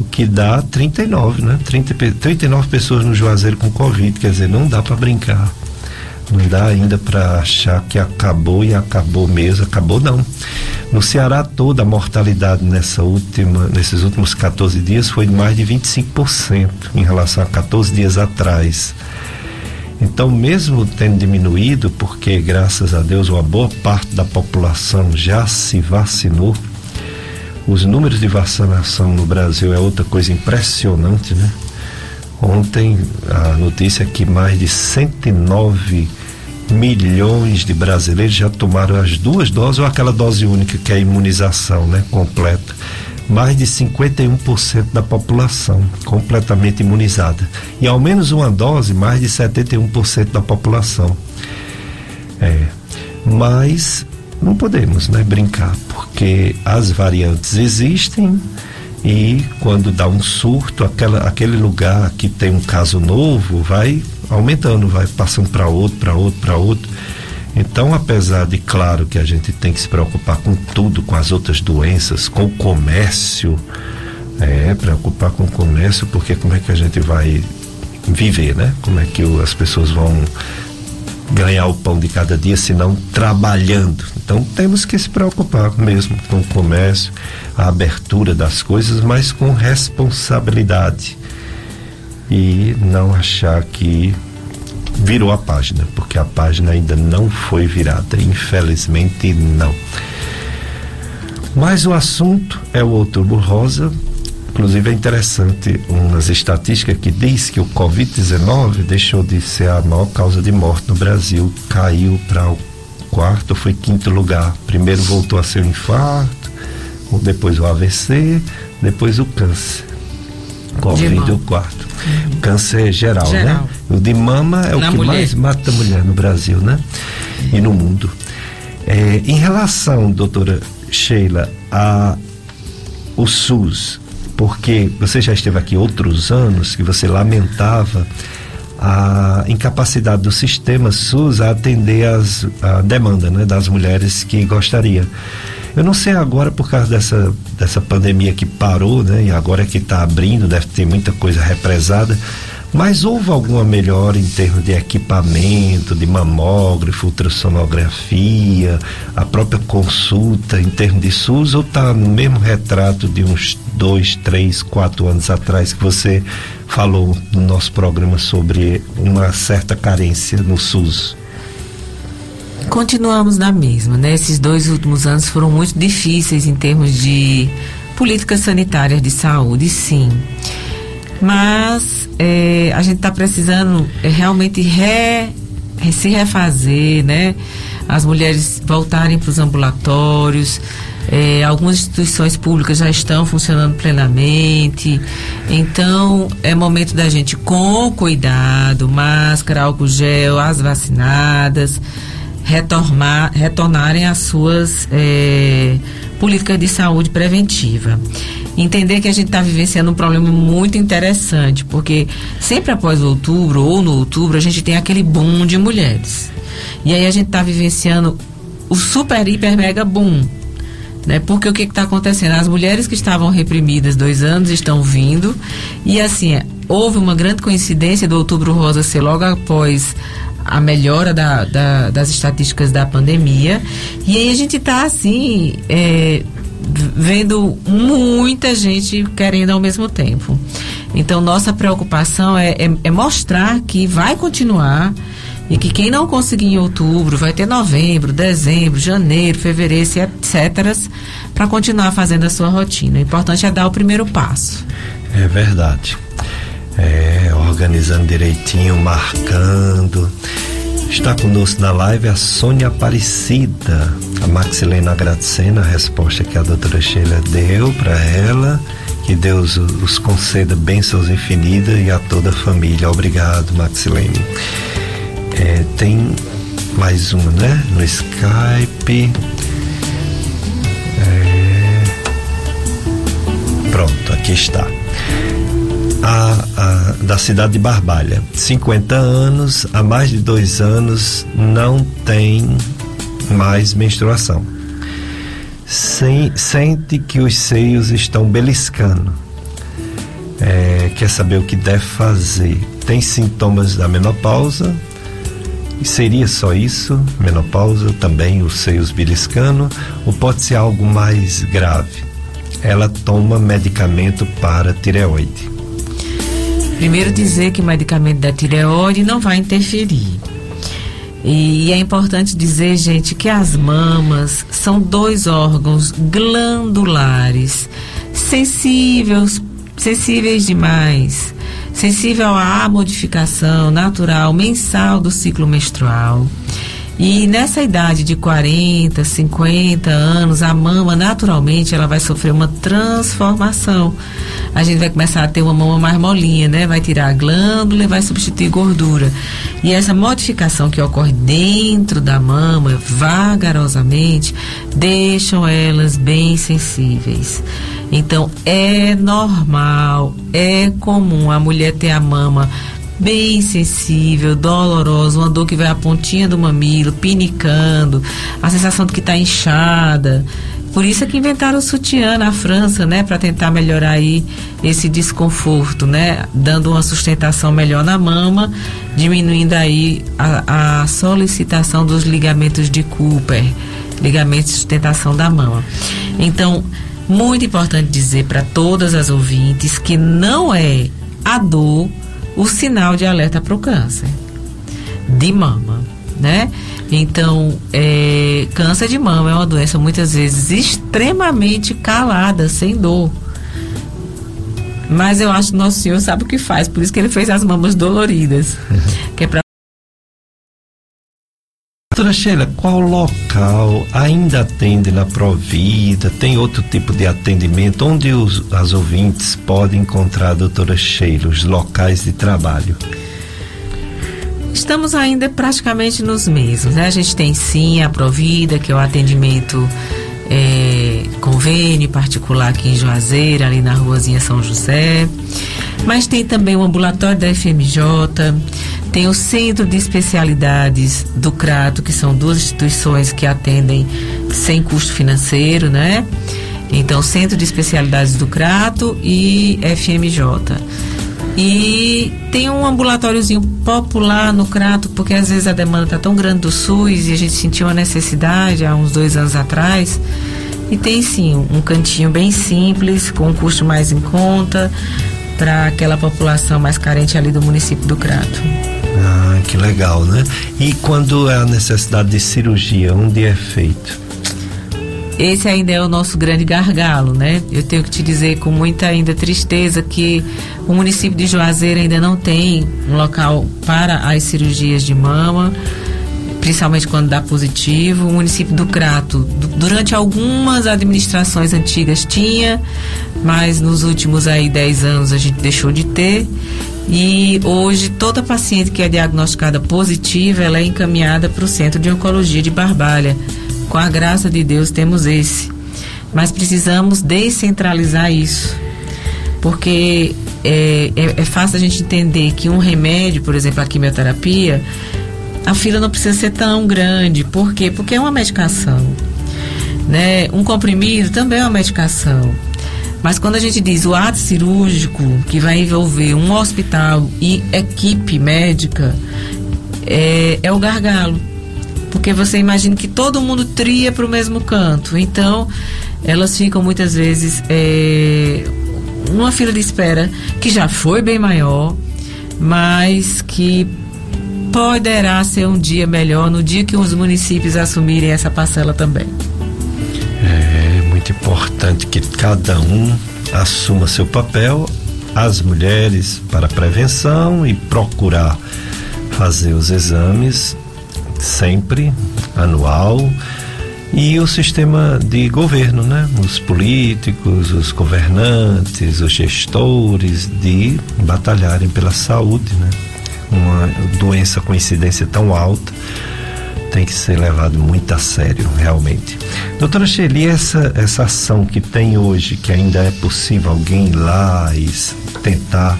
O que dá 39, né? 30, 39 pessoas no Juazeiro com Covid, quer dizer, não dá para brincar. Não dá ainda para achar que acabou e acabou mesmo. Acabou não. No Ceará toda a mortalidade nessa última, nesses últimos 14 dias foi de mais de 25% em relação a 14 dias atrás. Então, mesmo tendo diminuído, porque graças a Deus uma boa parte da população já se vacinou, os números de vacinação no Brasil é outra coisa impressionante, né? Ontem a notícia é que mais de 109 milhões de brasileiros já tomaram as duas doses ou aquela dose única que é a imunização, né, completa. Mais de 51% da população completamente imunizada. E ao menos uma dose, mais de 71% da população. É. Mas não podemos, né, brincar, porque as variantes existem e quando dá um surto, aquela, aquele lugar que tem um caso novo vai aumentando, vai passando para outro, para outro, para outro. Então, apesar de claro que a gente tem que se preocupar com tudo, com as outras doenças, com o comércio, é, preocupar com o comércio, porque como é que a gente vai viver, né? Como é que as pessoas vão ganhar o pão de cada dia se não trabalhando. Então temos que se preocupar mesmo com o comércio, a abertura das coisas, mas com responsabilidade. E não achar que virou a página, porque a página ainda não foi virada, infelizmente não. Mas o assunto é o outubro rosa, Inclusive é interessante umas estatísticas que diz que o Covid-19 deixou de ser a maior causa de morte no Brasil, caiu para o quarto, foi quinto lugar. Primeiro voltou a ser o infarto, depois o AVC, depois o câncer. Covid o quarto. Uhum. Câncer geral, né? geral, né? O de mama é Na o que mulher. mais mata a mulher no Brasil, né? E no mundo. É, em relação, doutora Sheila, a o SUS, porque você já esteve aqui outros anos que você lamentava a incapacidade do sistema SUS a atender as, a demanda né, das mulheres que gostaria. Eu não sei agora por causa dessa, dessa pandemia que parou, né? E agora que está abrindo, deve ter muita coisa represada. Mas houve alguma melhora em termos de equipamento, de mamógrafo, ultrassonografia, a própria consulta em termos de SUS ou está no mesmo retrato de uns dois, três, quatro anos atrás que você falou no nosso programa sobre uma certa carência no SUS? Continuamos na mesma, né? Esses dois últimos anos foram muito difíceis em termos de políticas sanitárias de saúde, sim mas é, a gente está precisando é, realmente re, se refazer, né? As mulheres voltarem para os ambulatórios. É, algumas instituições públicas já estão funcionando plenamente. Então, é momento da gente, com cuidado, máscara, álcool gel, as vacinadas, retornar, retornarem às suas é, políticas de saúde preventiva entender que a gente está vivenciando um problema muito interessante, porque sempre após outubro ou no outubro a gente tem aquele boom de mulheres. E aí a gente está vivenciando o super, hiper, mega boom. Né? Porque o que está acontecendo? As mulheres que estavam reprimidas dois anos estão vindo e assim, houve uma grande coincidência do Outubro Rosa ser logo após a melhora da, da, das estatísticas da pandemia. E aí a gente está assim. É, vendo muita gente querendo ao mesmo tempo. Então, nossa preocupação é, é, é, mostrar que vai continuar e que quem não conseguir em outubro vai ter novembro, dezembro, janeiro, fevereiro, etc., para continuar fazendo a sua rotina. O importante é dar o primeiro passo. É verdade. É, organizando direitinho, marcando. Está conosco na live a Sônia Aparecida. A Maxilena agradecendo a resposta que a doutora Sheila deu para ela. Que Deus os conceda bênçãos infinitas e a toda a família. Obrigado, Maxilene. É, tem mais uma, né? No Skype. É... Pronto, aqui está a, a, da cidade de Barbalha. 50 anos, há mais de dois anos, não tem mais menstruação. Sem, sente que os seios estão beliscando. É, quer saber o que deve fazer. Tem sintomas da menopausa. E seria só isso? Menopausa, também os seios beliscando? Ou pode ser algo mais grave? Ela toma medicamento para tireoide. Primeiro dizer que o medicamento da tireoide não vai interferir. E é importante dizer, gente, que as mamas são dois órgãos glandulares, sensíveis, sensíveis demais, sensível à modificação natural mensal do ciclo menstrual. E nessa idade de 40, 50 anos, a mama naturalmente ela vai sofrer uma transformação. A gente vai começar a ter uma mama mais molinha, né? Vai tirar a glândula e vai substituir gordura. E essa modificação que ocorre dentro da mama, vagarosamente, deixam elas bem sensíveis. Então é normal, é comum a mulher ter a mama bem sensível, dolorosa, uma dor que vai à pontinha do mamilo, pinicando, a sensação de que está inchada. Por isso é que inventaram o sutiã na França, né, para tentar melhorar aí esse desconforto, né, dando uma sustentação melhor na mama, diminuindo aí a, a solicitação dos ligamentos de Cooper, ligamentos de sustentação da mama. Então, muito importante dizer para todas as ouvintes que não é a dor o sinal de alerta para o câncer de mama, né? Então, é, câncer de mama é uma doença muitas vezes extremamente calada, sem dor. Mas eu acho que Nosso Senhor sabe o que faz, por isso que ele fez as mamas doloridas, que é para Doutora Sheila, qual local ainda atende na Provida? Tem outro tipo de atendimento? Onde os, as ouvintes podem encontrar a doutora Sheila, os locais de trabalho? Estamos ainda praticamente nos mesmos, né? A gente tem sim a Provida, que é o atendimento é, convênio particular aqui em Juazeiro, ali na ruazinha São José. Mas tem também o ambulatório da FMJ, tem o Centro de Especialidades do Crato, que são duas instituições que atendem sem custo financeiro, né? Então, Centro de Especialidades do Crato e FMJ. E tem um ambulatóriozinho popular no Crato, porque às vezes a demanda está tão grande do SUS e a gente sentiu a necessidade há uns dois anos atrás. E tem sim um cantinho bem simples, com um custo mais em conta, para aquela população mais carente ali do município do Crato. Ah, que legal, né? E quando é a necessidade de cirurgia, onde é feito? Esse ainda é o nosso grande gargalo, né? Eu tenho que te dizer com muita ainda tristeza que o município de Juazeiro ainda não tem um local para as cirurgias de mama, principalmente quando dá positivo. O município do Crato, durante algumas administrações antigas tinha, mas nos últimos aí 10 anos a gente deixou de ter. E hoje toda paciente que é diagnosticada positiva, ela é encaminhada para o Centro de Oncologia de Barbalha. Com a graça de Deus temos esse. Mas precisamos descentralizar isso. Porque é, é, é fácil a gente entender que um remédio, por exemplo, a quimioterapia, a fila não precisa ser tão grande. Por quê? Porque é uma medicação. Né? Um comprimido também é uma medicação. Mas quando a gente diz o ato cirúrgico, que vai envolver um hospital e equipe médica, é, é o gargalo. Porque você imagina que todo mundo tria para o mesmo canto. Então, elas ficam muitas vezes é, numa fila de espera que já foi bem maior, mas que poderá ser um dia melhor no dia que os municípios assumirem essa parcela também. Muito importante que cada um assuma seu papel, as mulheres para prevenção e procurar fazer os exames sempre anual e o sistema de governo, né? Os políticos, os governantes, os gestores de batalharem pela saúde, né? uma doença com incidência tão alta tem que ser levado muito a sério, realmente. Doutora Shelly, essa, essa ação que tem hoje, que ainda é possível alguém ir lá e tentar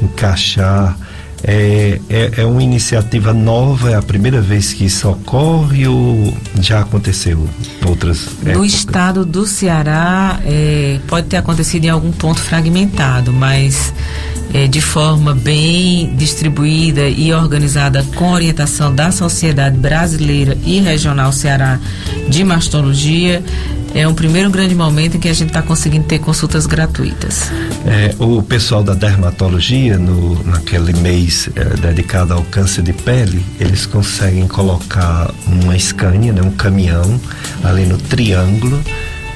encaixar, é, é, é, uma iniciativa nova, é a primeira vez que isso ocorre ou já aconteceu outras No épocas? estado do Ceará, é, pode ter acontecido em algum ponto fragmentado, mas é, de forma bem distribuída e organizada com orientação da Sociedade Brasileira e Regional Ceará de Mastologia, é um primeiro grande momento em que a gente está conseguindo ter consultas gratuitas. É, o pessoal da dermatologia, no, naquele mês é, dedicado ao câncer de pele, eles conseguem colocar uma Scania, né, um caminhão, ali no triângulo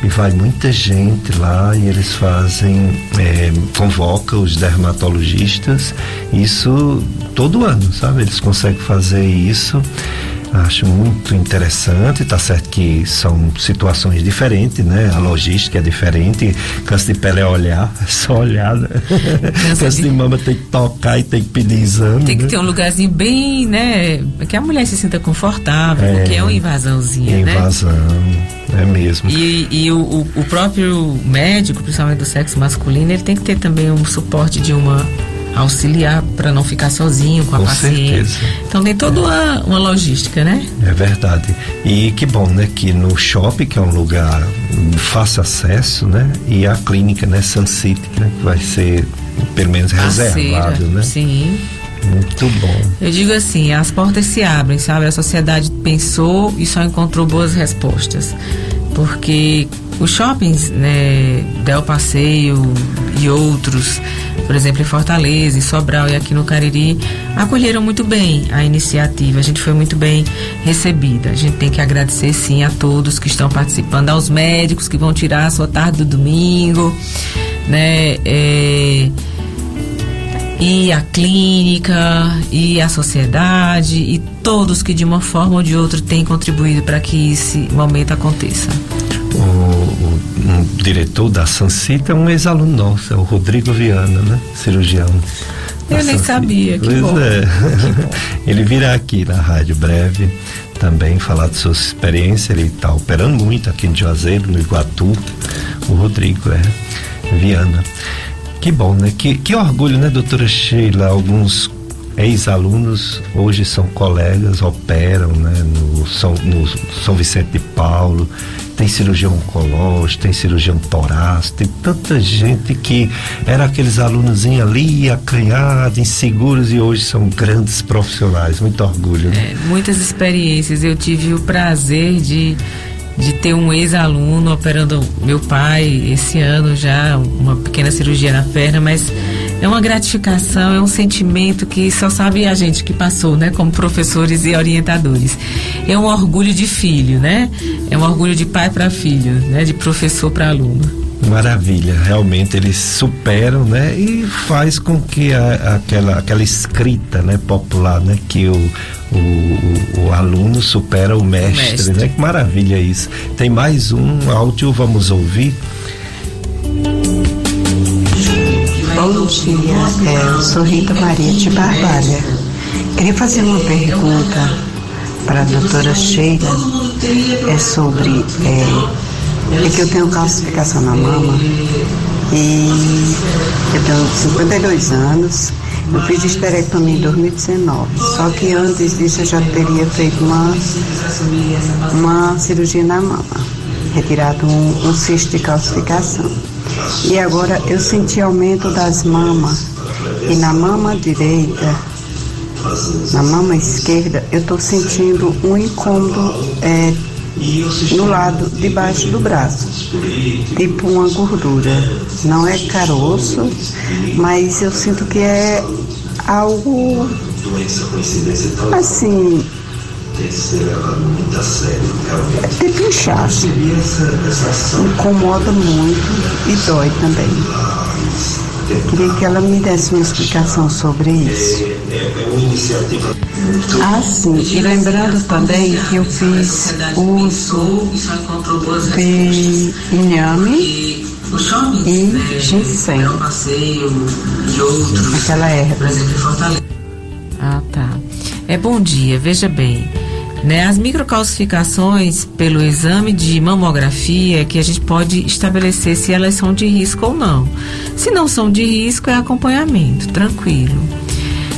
e vai muita gente lá e eles fazem, é, convoca os dermatologistas, isso todo ano, sabe? Eles conseguem fazer isso Acho muito interessante, tá certo que são situações diferentes, né? A logística é diferente, câncer de pele é olhar, é só olhar, né? Câncer de... mama tem que tocar e tem que pedir exame. Tem que né? ter um lugarzinho bem, né? Que a mulher se sinta confortável, é, porque é uma invasãozinha, é invasão, né? é mesmo. E, e o, o próprio médico, principalmente do sexo masculino, ele tem que ter também um suporte de uma auxiliar para não ficar sozinho com a com paciente. Certeza. Então tem toda uma, uma logística, né? É verdade. E que bom, né? Que no shopping, que é um lugar de fácil acesso, né? E a clínica, né? Sun City, né? Que vai ser pelo menos reservado, né? Sim. Muito bom. Eu digo assim, as portas se abrem, sabe? A sociedade pensou e só encontrou boas respostas. Porque os shoppings, né, Del Passeio e outros, por exemplo, em Fortaleza, em Sobral e aqui no Cariri, acolheram muito bem a iniciativa. A gente foi muito bem recebida. A gente tem que agradecer sim a todos que estão participando, aos médicos que vão tirar a sua tarde do domingo, né? É, e a clínica, e a sociedade, e todos que de uma forma ou de outra têm contribuído para que esse momento aconteça. O, o um diretor da Sancita é um ex-aluno nosso, é o Rodrigo Viana, né? Cirurgião. Eu nem sabia, que pois bom. É. Que bom. Ele virá aqui na rádio breve também falar de sua experiência. Ele está operando muito aqui em Juazeiro, no Iguatu. O Rodrigo é Viana. Que bom, né? Que, que orgulho, né, doutora Sheila? Alguns ex-alunos hoje são colegas, operam né, no, São, no São Vicente de Paulo, tem cirurgião oncológico, tem cirurgião torácico, tem tanta gente que era aqueles alunos ali, acanhados, inseguros e hoje são grandes profissionais. Muito orgulho. Né? É, muitas experiências. Eu tive o prazer de de ter um ex-aluno operando meu pai esse ano já, uma pequena cirurgia na perna, mas é uma gratificação, é um sentimento que só sabe a gente que passou, né, como professores e orientadores. É um orgulho de filho, né? É um orgulho de pai para filho, né, de professor para aluno. Maravilha, realmente eles superam, né? E faz com que a, aquela, aquela escrita, né, popular, né, que o, o, o aluno supera o mestre, o mestre, né? Que maravilha isso. Tem mais um áudio, vamos ouvir. Bom dia, é, eu sou Rita Maria de Barbalha. Queria fazer uma pergunta para a doutora Sheila é sobre é, é que eu tenho calcificação na mama e eu tenho 52 anos. Eu fiz esterectomia em 2019. Só que antes disso eu já teria feito uma, uma cirurgia na mama, retirado um, um cisto de calcificação. E agora eu senti aumento das mamas. E na mama direita, na mama esquerda, eu estou sentindo um incômodo é, no lado de baixo do braço, tipo uma gordura. Não é caroço, mas eu sinto que é algo assim. É tipo inchaço. Incomoda muito e dói também. Queria que ela me desse uma explicação sobre isso. Ah, sim. E lembrando também que eu fiz uso de inhame e ginseng. Aquela erva. Ah, tá. É bom dia, veja bem. Né, as microcalcificações pelo exame de mamografia que a gente pode estabelecer se elas são de risco ou não. Se não são de risco, é acompanhamento, tranquilo.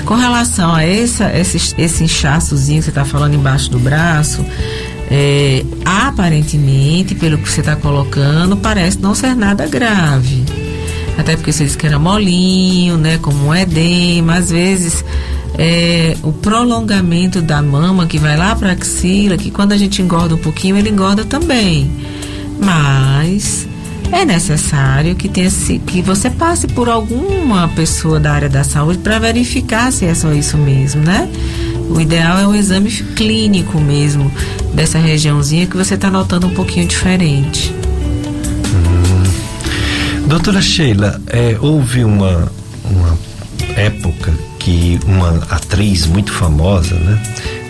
Com relação a essa, esse, esse inchaçozinho que você está falando embaixo do braço, é, aparentemente, pelo que você está colocando, parece não ser nada grave. Até porque você disse que era molinho, né? Como um edema, às vezes é, o prolongamento da mama que vai lá para a axila, que quando a gente engorda um pouquinho, ele engorda também. Mas é necessário que, tenha, que você passe por alguma pessoa da área da saúde para verificar se é só isso mesmo, né? O ideal é um exame clínico mesmo dessa regiãozinha que você está notando um pouquinho diferente. Hum. Doutora Sheila, é, houve uma, uma época que uma atriz muito famosa, né,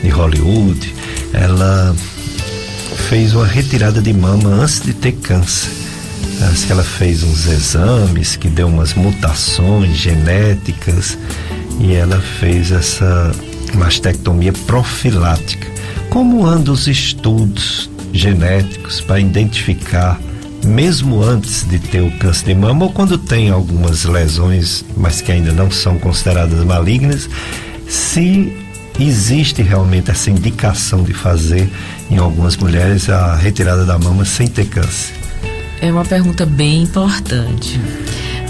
de Hollywood, ela fez uma retirada de mama antes de ter câncer. Que ela fez uns exames que deu umas mutações genéticas e ela fez essa mastectomia profilática. Como andam os estudos genéticos para identificar mesmo antes de ter o câncer de mama ou quando tem algumas lesões, mas que ainda não são consideradas malignas, se existe realmente essa indicação de fazer em algumas mulheres a retirada da mama sem ter câncer? É uma pergunta bem importante.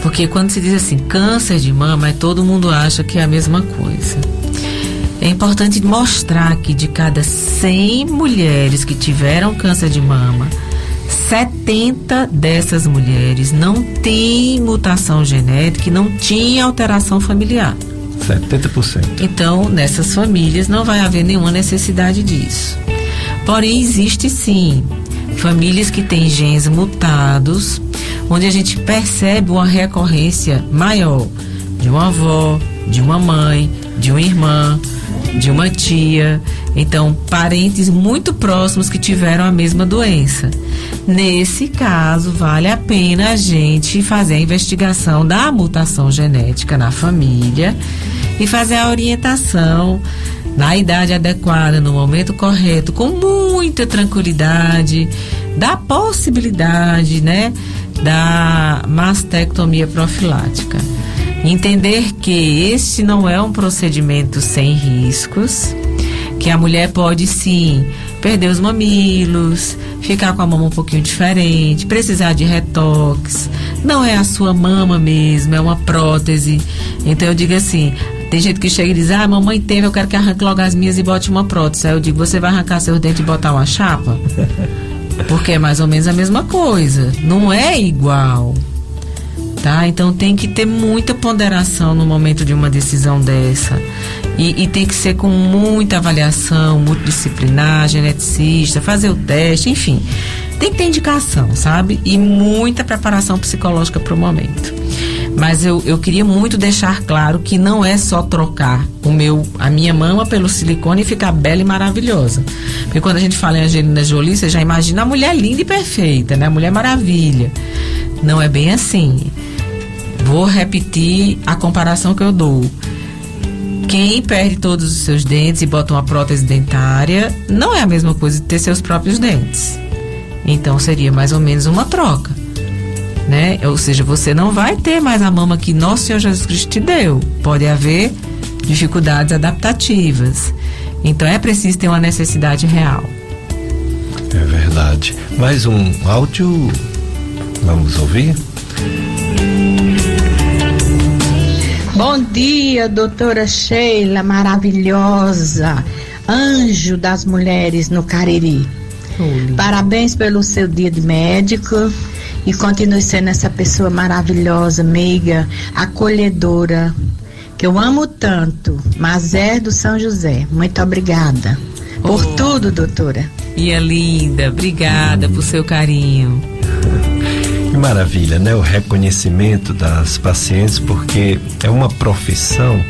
Porque quando se diz assim, câncer de mama, todo mundo acha que é a mesma coisa. É importante mostrar que de cada 100 mulheres que tiveram câncer de mama, 70 dessas mulheres não têm mutação genética e não tinha alteração familiar. 70%. Então, nessas famílias não vai haver nenhuma necessidade disso. Porém, existe sim famílias que têm genes mutados, onde a gente percebe uma recorrência maior de uma avó, de uma mãe, de uma irmã, de uma tia, então parentes muito próximos que tiveram a mesma doença. Nesse caso, vale a pena a gente fazer a investigação da mutação genética na família e fazer a orientação na idade adequada, no momento correto, com muita tranquilidade, da possibilidade, né, da mastectomia profilática. Entender que este não é um procedimento sem riscos, que a mulher pode sim perder os mamilos, ficar com a mama um pouquinho diferente, precisar de retox. Não é a sua mama mesmo, é uma prótese. Então eu digo assim, tem gente que chega e diz, ah, mamãe teve, eu quero que arranque logo as minhas e bote uma prótese. Aí eu digo, você vai arrancar seus dentes e botar uma chapa? Porque é mais ou menos a mesma coisa. Não é igual tá? Então tem que ter muita ponderação no momento de uma decisão dessa. E, e, tem que ser com muita avaliação, multidisciplinar, geneticista, fazer o teste, enfim. Tem que ter indicação, sabe? E muita preparação psicológica para o momento. Mas eu, eu queria muito deixar claro que não é só trocar o meu, a minha mama pelo silicone e ficar bela e maravilhosa. Porque quando a gente fala em Angelina Jolie, você já imagina a mulher linda e perfeita, né? A mulher maravilha. Não é bem assim. Vou repetir a comparação que eu dou. Quem perde todos os seus dentes e bota uma prótese dentária não é a mesma coisa de ter seus próprios dentes. Então seria mais ou menos uma troca. Né? Ou seja, você não vai ter mais a mama que Nosso Senhor Jesus Cristo te deu. Pode haver dificuldades adaptativas. Então é preciso ter uma necessidade real. É verdade. Mais um áudio. Vamos ouvir? Bom dia, doutora Sheila, maravilhosa, anjo das mulheres no Cariri. Parabéns pelo seu dia de médico e continue sendo essa pessoa maravilhosa, meiga, acolhedora, que eu amo tanto. Mazé do São José. Muito obrigada por Oh. tudo, doutora. E é linda, obrigada por seu carinho. Maravilha, né? O reconhecimento das pacientes, porque é uma profissão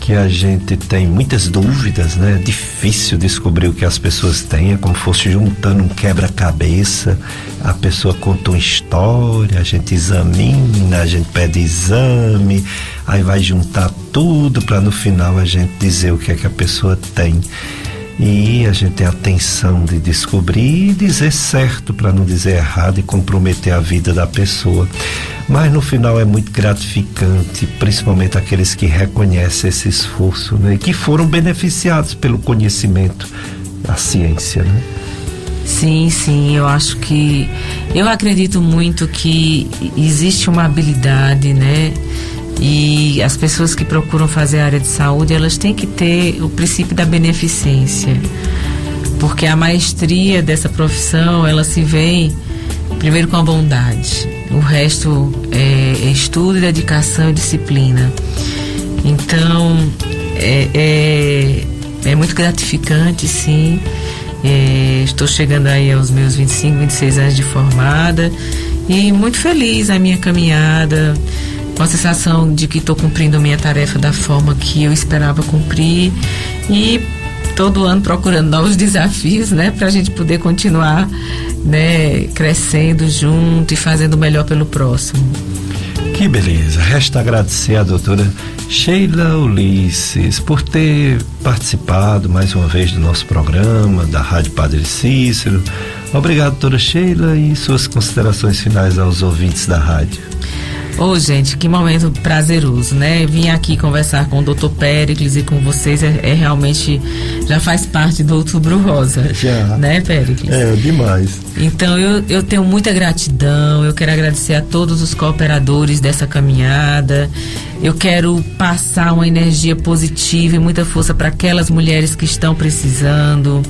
que a gente tem muitas dúvidas, né? É difícil descobrir o que as pessoas têm, é como fosse juntando um quebra-cabeça. A pessoa conta uma história, a gente examina, a gente pede exame, aí vai juntar tudo para no final a gente dizer o que é que a pessoa tem. E a gente tem a atenção de descobrir e dizer certo para não dizer errado e comprometer a vida da pessoa. Mas no final é muito gratificante, principalmente aqueles que reconhecem esse esforço, né? Que foram beneficiados pelo conhecimento da ciência, né? Sim, sim, eu acho que. Eu acredito muito que existe uma habilidade, né? E as pessoas que procuram fazer a área de saúde, elas têm que ter o princípio da beneficência. Porque a maestria dessa profissão, ela se vem primeiro com a bondade. O resto é, estudo, dedicação e disciplina. Então, é, é, é muito gratificante, sim. É, estou chegando aí aos meus 25, 26 anos de formada e muito feliz a minha caminhada, com a sensação de que estou cumprindo a minha tarefa da forma que eu esperava cumprir e todo ano procurando novos desafios, né, para a gente poder continuar, né, crescendo junto e fazendo melhor pelo próximo. Que beleza. Resta agradecer à doutora Sheila Ulisses por ter participado mais uma vez do nosso programa, da Rádio Padre Cícero. Obrigado, doutora Sheila, e suas considerações finais aos ouvintes da rádio. Ô, gente, que momento prazeroso, né? Vim aqui conversar com o Dr. Péricles e com vocês é, é realmente já faz parte do Outubro Rosa. Já. Né, Péricles? É, demais. Então eu, eu tenho muita gratidão, eu quero agradecer a todos os cooperadores dessa caminhada. Eu quero passar uma energia positiva e muita força para aquelas mulheres que estão precisando.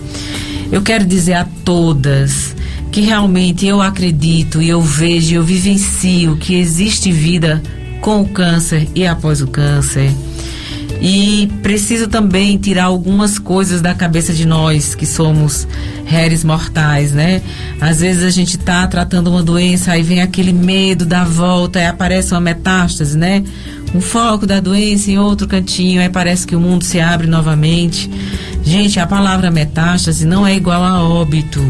Eu quero dizer a todas que realmente eu acredito e eu vejo, eu vivencio que existe vida com o câncer e após o câncer. E preciso também tirar algumas coisas da cabeça de nós que somos réis mortais, né? Às vezes a gente tá tratando uma doença, aí vem aquele medo da volta, aí aparece uma metástase, né? Um foco da doença em outro cantinho, aí parece que o mundo se abre novamente. Gente, a palavra metástase não é igual a óbito.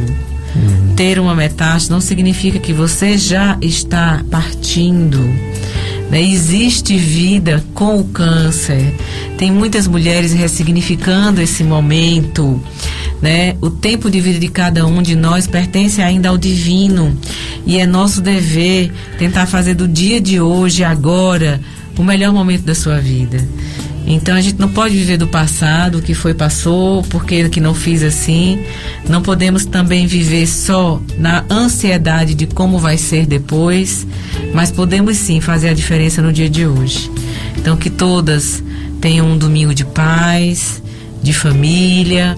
Ter uma metástase não significa que você já está partindo. Né? Existe vida com o câncer. Tem muitas mulheres ressignificando esse momento. Né? O tempo de vida de cada um de nós pertence ainda ao divino. E é nosso dever tentar fazer do dia de hoje, agora, o melhor momento da sua vida. Então a gente não pode viver do passado, o que foi passou, porque que não fiz assim. Não podemos também viver só na ansiedade de como vai ser depois, mas podemos sim fazer a diferença no dia de hoje. Então que todas tenham um domingo de paz, de família,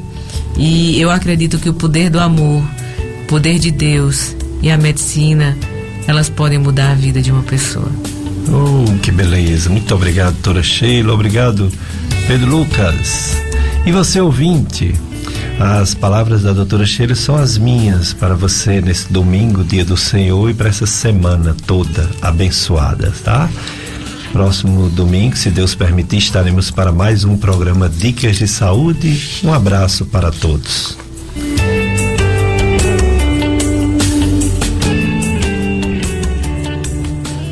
e eu acredito que o poder do amor, o poder de Deus e a medicina, elas podem mudar a vida de uma pessoa. Oh, que beleza. Muito obrigado, doutora Sheila. Obrigado, Pedro Lucas. E você, ouvinte, as palavras da doutora Sheila são as minhas para você nesse domingo, dia do Senhor, e para essa semana toda abençoada, tá? Próximo domingo, se Deus permitir, estaremos para mais um programa Dicas de Saúde. Um abraço para todos.